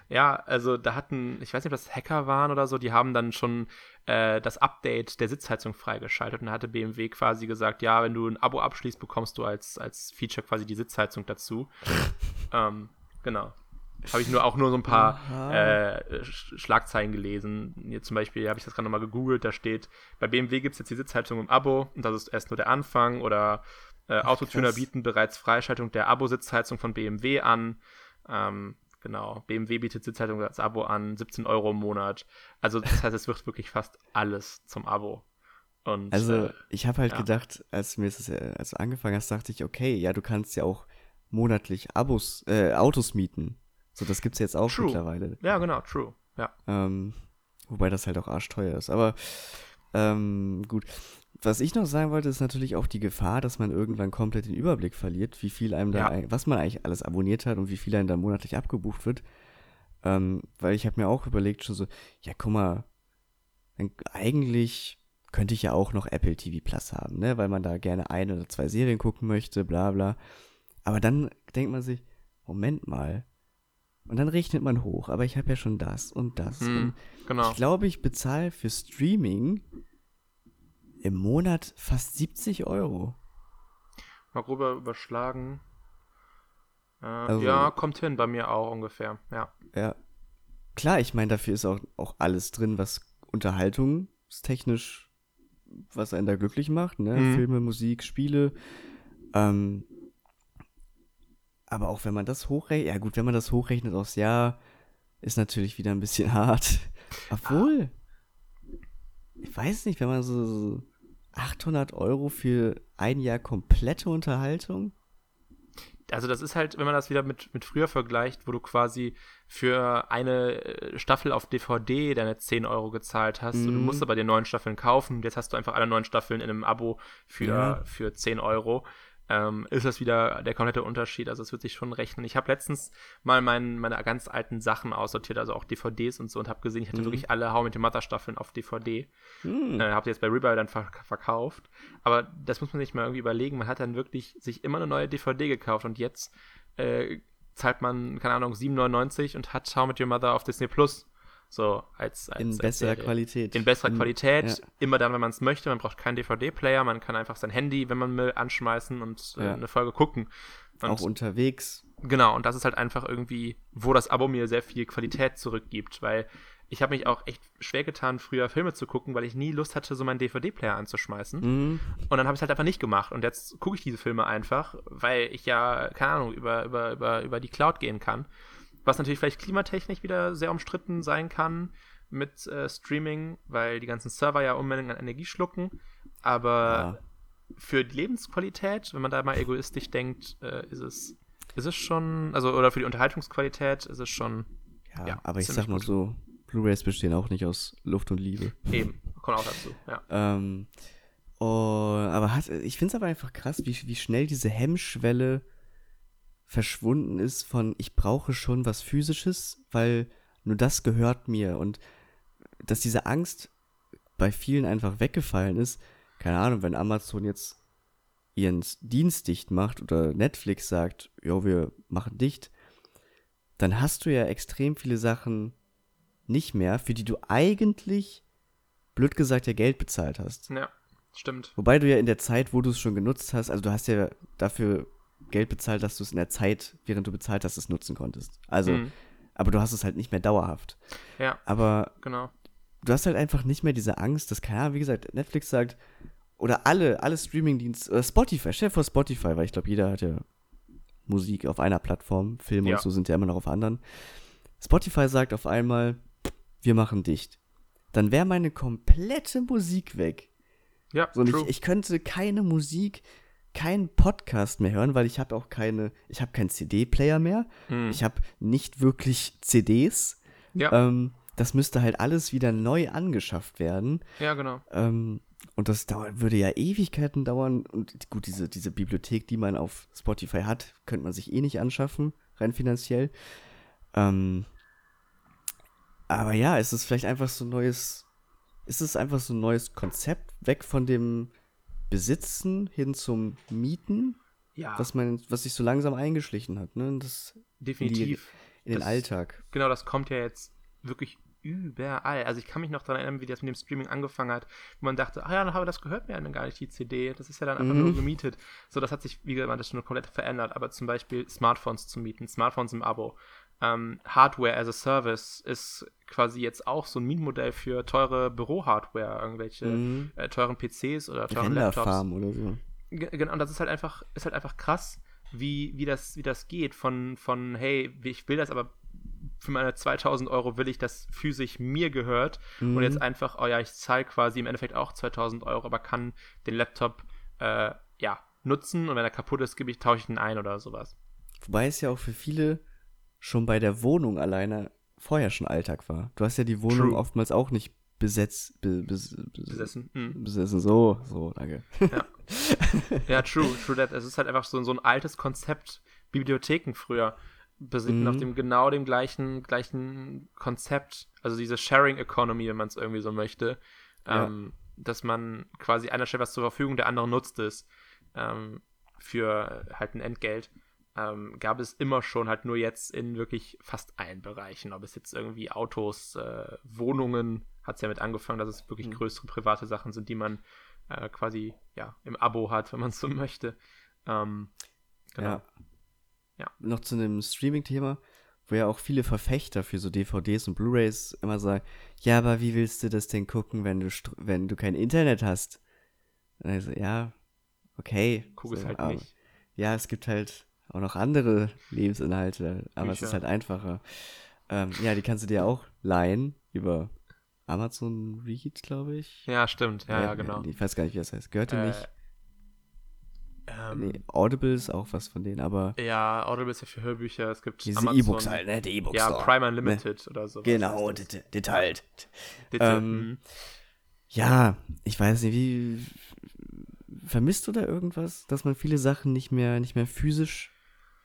Ja, also da hatten, ich weiß nicht, ob das Hacker waren oder so, die haben dann schon äh, das Update der Sitzheizung freigeschaltet und da hatte BMW quasi gesagt, ja, wenn du ein Abo abschließt, bekommst du als, als Feature quasi die Sitzheizung dazu. ähm, genau. Habe ich nur auch nur so ein paar äh, Schlagzeilen gelesen. Hier zum Beispiel habe ich das gerade nochmal gegoogelt, da steht, bei BMW gibt es jetzt die Sitzheizung im Abo und das ist erst nur der Anfang oder äh, Autotuner bieten bereits Freischaltung der Abo-Sitzheizung von BMW an. Ähm, Genau. BMW bietet Sitzheizung als Abo an, 17 Euro im Monat. Also das heißt, es wird wirklich fast alles zum Abo. Und, also äh, ich habe halt ja. gedacht, als du mir das als du angefangen hast, dachte ich, okay, ja, du kannst ja auch monatlich Abos, äh, Autos mieten. So, das gibt's jetzt auch true. mittlerweile. Ja, genau, true. Ja. Ähm, wobei das halt auch arschteuer ist. Aber ähm, gut. Was ich noch sagen wollte, ist natürlich auch die Gefahr, dass man irgendwann komplett den Überblick verliert, wie viel einem da, ja. was man eigentlich alles abonniert hat und wie viel einem da monatlich abgebucht wird. Ähm, weil ich habe mir auch überlegt, schon so, ja, guck mal, eigentlich könnte ich ja auch noch Apple TV Plus haben, ne, weil man da gerne ein oder zwei Serien gucken möchte, bla bla. Aber dann denkt man sich, Moment mal. Und dann rechnet man hoch, aber ich habe ja schon das und das. Hm, und genau. Ich glaube, ich bezahle für Streaming im Monat fast 70 Euro. Mal rüber überschlagen. Äh, also, ja, kommt hin, bei mir auch ungefähr, ja. Ja. Klar, ich meine, dafür ist auch, auch alles drin, was unterhaltungstechnisch, was einen da glücklich macht, ne? Mhm. Filme, Musik, Spiele. Ähm, aber auch wenn man das hochrechnet, ja gut, wenn man das hochrechnet aufs Jahr, ist natürlich wieder ein bisschen hart. Obwohl, ich weiß nicht, wenn man so, so 800 Euro für ein Jahr komplette Unterhaltung? Also das ist halt, wenn man das wieder mit, mit früher vergleicht, wo du quasi für eine äh, Staffel auf DVD deine 10 Euro gezahlt hast. Mhm. Und du musst aber dir neun Staffeln kaufen. Jetzt hast du einfach alle neun Staffeln in einem Abo für, ja. für 10 Euro. Ähm, ist das wieder der komplette Unterschied. Also es wird sich schon rechnen. Ich habe letztens mal mein, meine ganz alten Sachen aussortiert, also auch DVDs und so, und habe gesehen, ich hatte mhm. wirklich alle How Met Your Mother Staffeln auf DVD. Mhm. Äh, habe die jetzt bei Rebuy dann ver verkauft. Aber das muss man sich mal irgendwie überlegen. Man hat dann wirklich sich immer eine neue DVD gekauft und jetzt äh, zahlt man, keine Ahnung, 7,99 und hat How I Met Your Mother auf Disney Plus. So als, als in besserer als Qualität. In besserer in, Qualität. Ja. Immer dann, wenn man es möchte. Man braucht keinen DVD-Player. Man kann einfach sein Handy, wenn man will, anschmeißen und äh, ja. eine Folge gucken. Und auch unterwegs. Genau, und das ist halt einfach irgendwie, wo das Abo mir sehr viel Qualität zurückgibt, weil ich habe mich auch echt schwer getan, früher Filme zu gucken, weil ich nie Lust hatte, so meinen DVD-Player anzuschmeißen. Mhm. Und dann habe ich es halt einfach nicht gemacht. Und jetzt gucke ich diese Filme einfach, weil ich ja, keine Ahnung, über, über, über, über die Cloud gehen kann. Was natürlich vielleicht klimatechnisch wieder sehr umstritten sein kann mit äh, Streaming, weil die ganzen Server ja Unmengen an Energie schlucken. Aber ja. für die Lebensqualität, wenn man da mal egoistisch denkt, äh, ist es ist es schon, also oder für die Unterhaltungsqualität ist es schon. Ja, ja aber ich sag mal so, Blu-rays bestehen auch nicht aus Luft und Liebe. Eben, kommt auch dazu, ja. ähm, oh, aber hat, ich finde es aber einfach krass, wie, wie schnell diese Hemmschwelle verschwunden ist von ich brauche schon was physisches, weil nur das gehört mir und dass diese Angst bei vielen einfach weggefallen ist. Keine Ahnung, wenn Amazon jetzt ihren Dienst dicht macht oder Netflix sagt, ja, wir machen dicht, dann hast du ja extrem viele Sachen nicht mehr, für die du eigentlich, blöd gesagt, ja Geld bezahlt hast. Ja, stimmt. Wobei du ja in der Zeit, wo du es schon genutzt hast, also du hast ja dafür Geld bezahlt, dass du es in der Zeit, während du bezahlt hast, es nutzen konntest. Also, mhm. aber du hast es halt nicht mehr dauerhaft. Ja. Aber genau. du hast halt einfach nicht mehr diese Angst, dass, keine Ahnung, wie gesagt, Netflix sagt, oder alle, alle Streamingdienste, oder Spotify, stell dir vor Spotify, weil ich glaube, jeder hat ja Musik auf einer Plattform, Filme ja. und so sind ja immer noch auf anderen. Spotify sagt auf einmal, wir machen dicht. Dann wäre meine komplette Musik weg. Ja, so, ich, ich könnte keine Musik keinen Podcast mehr hören, weil ich habe auch keine, ich habe keinen CD-Player mehr. Hm. Ich habe nicht wirklich CDs. Ja. Ähm, das müsste halt alles wieder neu angeschafft werden. Ja, genau. Ähm, und das dauert, würde ja Ewigkeiten dauern. Und gut, diese, diese Bibliothek, die man auf Spotify hat, könnte man sich eh nicht anschaffen, rein finanziell. Ähm, aber ja, es ist vielleicht einfach so ein neues, ist es einfach so ein neues Konzept, weg von dem Besitzen hin zum Mieten, ja. was man, was sich so langsam eingeschlichen hat, ne? Das Definitiv. In, die, in den das, Alltag. Genau, das kommt ja jetzt wirklich überall. Also ich kann mich noch daran erinnern, wie das mit dem Streaming angefangen hat, wo man dachte, ah ja, dann habe das gehört mir dann gar nicht die CD. Das ist ja dann einfach mhm. nur gemietet. So, das hat sich, wie gesagt, das schon komplett verändert. Aber zum Beispiel Smartphones zu mieten, Smartphones im Abo. Ähm, Hardware as a Service ist quasi jetzt auch so ein Mietmodell für teure Büro-Hardware, irgendwelche mhm. äh, teuren PCs oder teuren Laptops. oder so. Genau, und das ist halt einfach, ist halt einfach krass, wie, wie, das, wie das geht. Von, von, hey, ich will das aber für meine 2000 Euro will ich, dass physisch mir gehört. Mhm. Und jetzt einfach, oh ja, ich zahle quasi im Endeffekt auch 2000 Euro, aber kann den Laptop, äh, ja, nutzen. Und wenn er kaputt ist, gebe ich, tausche ich ihn ein oder sowas. Wobei es ja auch für viele schon bei der Wohnung alleine vorher schon Alltag war. Du hast ja die Wohnung True. oftmals auch nicht besetzt, be, bes, besessen. Mhm. Besessen, so, so, danke. Ja, ja true, true that. Es ist halt einfach so, so ein altes Konzept, Bibliotheken früher basieren mhm. auf dem genau dem gleichen, gleichen Konzept, also diese Sharing Economy, wenn man es irgendwie so möchte, ja. ähm, dass man quasi einer stellt was zur Verfügung, der andere nutzt es ähm, für halt ein Entgelt ähm, gab es immer schon, halt nur jetzt in wirklich fast allen Bereichen. Ob es jetzt irgendwie Autos, äh, Wohnungen, hat es ja mit angefangen, dass es wirklich mhm. größere private Sachen sind, die man äh, quasi ja im Abo hat, wenn man es so möchte. Ähm, genau. Ja. ja. Noch zu einem Streaming-Thema, wo ja auch viele Verfechter für so DVDs und Blu-rays immer sagen, ja, aber wie willst du das denn gucken, wenn du wenn du kein Internet hast? Also ja, okay. Guck so, es halt nicht. Ja, es gibt halt auch noch andere Lebensinhalte, aber Bücher. es ist halt einfacher. Ähm, ja, die kannst du dir auch leihen über Amazon Read, glaube ich. Ja, stimmt. Ja, ja, ja genau. Ich weiß gar nicht, wie das heißt. Gehört dir äh, nicht? Ähm, nee, Audible ist auch was von denen, aber. Ja, Audible ist ja für Hörbücher. Es gibt diese E-Books halt, ne? Die E-Books. Ja, Prime Unlimited ne? oder so. Genau, detailliert. Ähm, mhm. ja, ich weiß nicht, wie vermisst du da irgendwas, dass man viele Sachen nicht mehr, nicht mehr physisch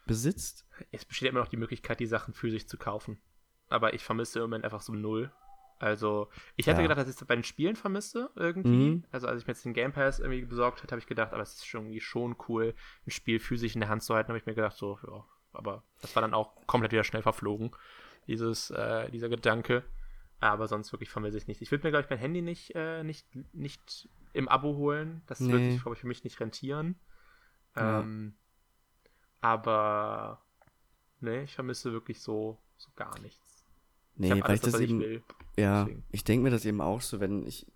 besitzt? Es besteht immer noch die Möglichkeit, die Sachen physisch zu kaufen. Aber ich vermisse im Moment einfach so null. Also, ich hätte Ja. gedacht, dass ich es bei den Spielen vermisse, irgendwie. Mhm. Also, als ich mir jetzt den Game Pass irgendwie besorgt hätte, habe ich gedacht, aber es ist schon irgendwie schon cool, ein Spiel physisch in der Hand zu halten, habe ich mir gedacht, so, ja. Aber das war dann auch komplett wieder schnell verflogen, dieses, äh, dieser Gedanke. Aber sonst wirklich vermisse ich nicht. Ich würde mir, glaube ich, mein Handy nicht, äh, nicht, nicht im Abo holen. Das Nee. würde sich, glaube ich, für mich nicht rentieren. Ja. Ähm, aber nee, ich vermisse wirklich so, so gar nichts. Nee, ich weil alles, ich das ich eben, will. ja, deswegen. ich denke mir das eben auch so, wenn ich,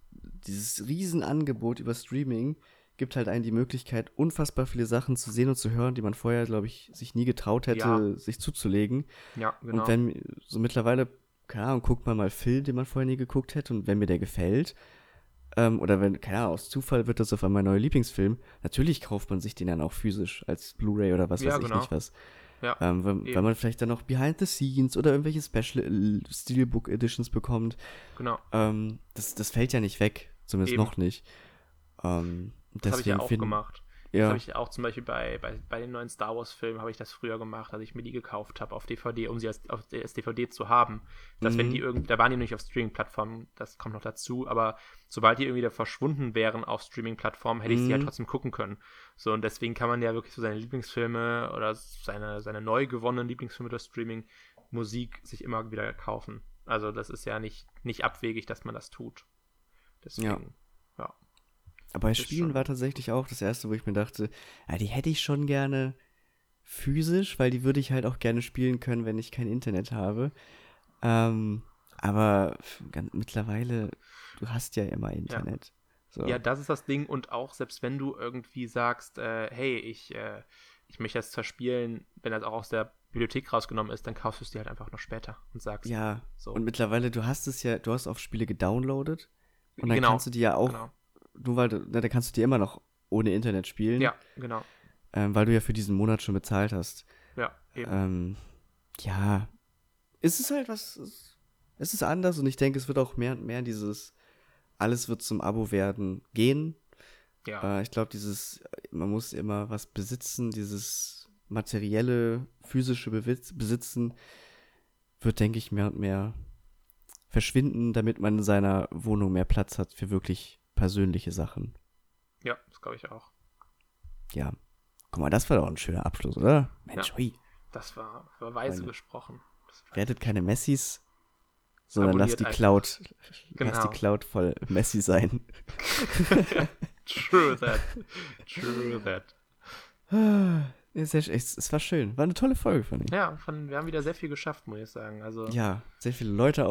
dieses Riesenangebot über Streaming gibt halt einen die Möglichkeit, unfassbar viele Sachen zu sehen und zu hören, die man vorher, glaube ich, sich nie getraut hätte, Ja. sich zuzulegen. Ja, genau. Und wenn, so mittlerweile, keine Ahnung, guckt man mal Film, den man vorher nie geguckt hätte und wenn mir der gefällt, ähm, oder wenn, keine Ahnung, aus Zufall wird das auf einmal mein neuer Lieblingsfilm, natürlich kauft man sich den dann auch physisch als Blu-ray oder was Ja, weiß ich genau. nicht was. ja, Ähm, wenn, wenn man vielleicht dann noch Behind the Scenes oder irgendwelche Special äh, Steelbook Editions bekommt, genau. ähm, das, das fällt ja nicht weg, zumindest Eben. noch nicht. Ähm, Das habe ich ja deswegen auch find- gemacht. Das Ja, habe ich auch zum Beispiel bei, bei, bei den neuen Star Wars-Filmen habe ich das früher gemacht, als ich mir die gekauft habe auf DVD, um sie als, auf, als DVD zu haben. Dass wenn Mhm. die irgendwie, da waren die noch nicht auf Streaming-Plattformen, das kommt noch dazu, aber sobald die irgendwie da verschwunden wären auf Streaming-Plattformen, hätte ich sie Mhm. halt trotzdem gucken können. So, und deswegen kann man ja wirklich so seine Lieblingsfilme oder seine, seine neu gewonnenen Lieblingsfilme durch Streaming, Musik sich immer wieder kaufen. Also das ist ja nicht, nicht abwegig, dass man das tut. Deswegen, ja. Aber bei ist Spielen schon- war tatsächlich auch das erste, wo ich mir dachte, ja, die hätte ich schon gerne physisch, weil die würde ich halt auch gerne spielen können, wenn ich kein Internet habe. Ähm, aber mittlerweile, du hast ja immer Internet. So. Ja, das ist das Ding. Und auch selbst wenn du irgendwie sagst, äh, hey, ich, äh, ich möchte das zerspielen, wenn das auch aus der Bibliothek rausgenommen ist, dann kaufst du es dir halt einfach noch später und sagst, Ja, so. und mittlerweile, du hast es ja, du hast auch Spiele gedownloadet und dann Genau, kannst du die ja auch, genau. Nur weil du, na, da kannst du die immer noch ohne Internet spielen, Ja, genau. ähm, weil du ja für diesen Monat schon bezahlt hast. Ja, eben. Ähm, ja, es ist halt was, es- es ist anders und ich denke, es wird auch mehr und mehr dieses, alles wird zum Abo werden, gehen. ja. Äh, ich glaube, dieses, man muss immer was besitzen, dieses materielle, physische Bewitz Besitzen wird, denke ich, mehr und mehr verschwinden, damit man in seiner Wohnung mehr Platz hat für wirklich persönliche Sachen. ja, das glaube ich auch. Ja. Guck mal, das war doch ein schöner Abschluss, oder? Mensch, Ja. ui. Das war, war weise Meine- gesprochen. Rettet keine Messis, sondern lasst Abonniert die einfach. Cloud, lasst Genau. die Cloud voll Messi sein. True that. True that. Es, es war schön. War eine tolle Folge von ihm. Ja, von, wir haben wieder sehr viel geschafft, muss ich sagen. Also, Ja, sehr viele Leute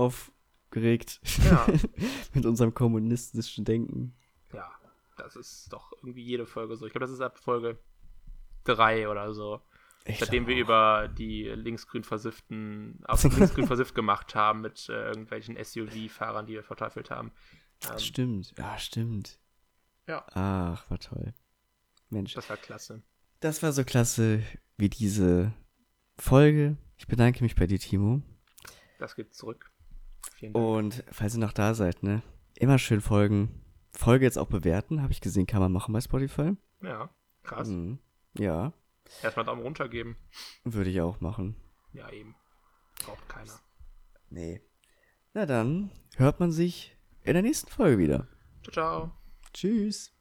aufgeregt Ja. mit unserem kommunistischen Denken. ja, das ist doch irgendwie jede Folge so. Ich glaube, das ist ab Folge 3 oder so. Ich Seitdem wir auch. über die linksgrün versifften, aus linksgrün versifft gemacht haben mit äh, irgendwelchen SUV-Fahrern, die wir verteufelt haben. Ähm, Stimmt, ja, stimmt. Ja. Ach, war toll. Mensch, das war klasse. das war so klasse wie diese Folge. Ich bedanke mich bei dir, Timo. Das geht zurück. Vielen Dank. Und falls ihr noch da seid, ne, immer schön folgen. Folge jetzt auch bewerten, habe ich gesehen, kann man machen bei Spotify. Ja, krass. Mhm. Ja, Erstmal Daumen runter geben. würde ich auch machen. Ja, eben. Braucht keiner. Nee. Na dann, hört man sich in der nächsten Folge wieder. Ciao, ciao. Tschüss.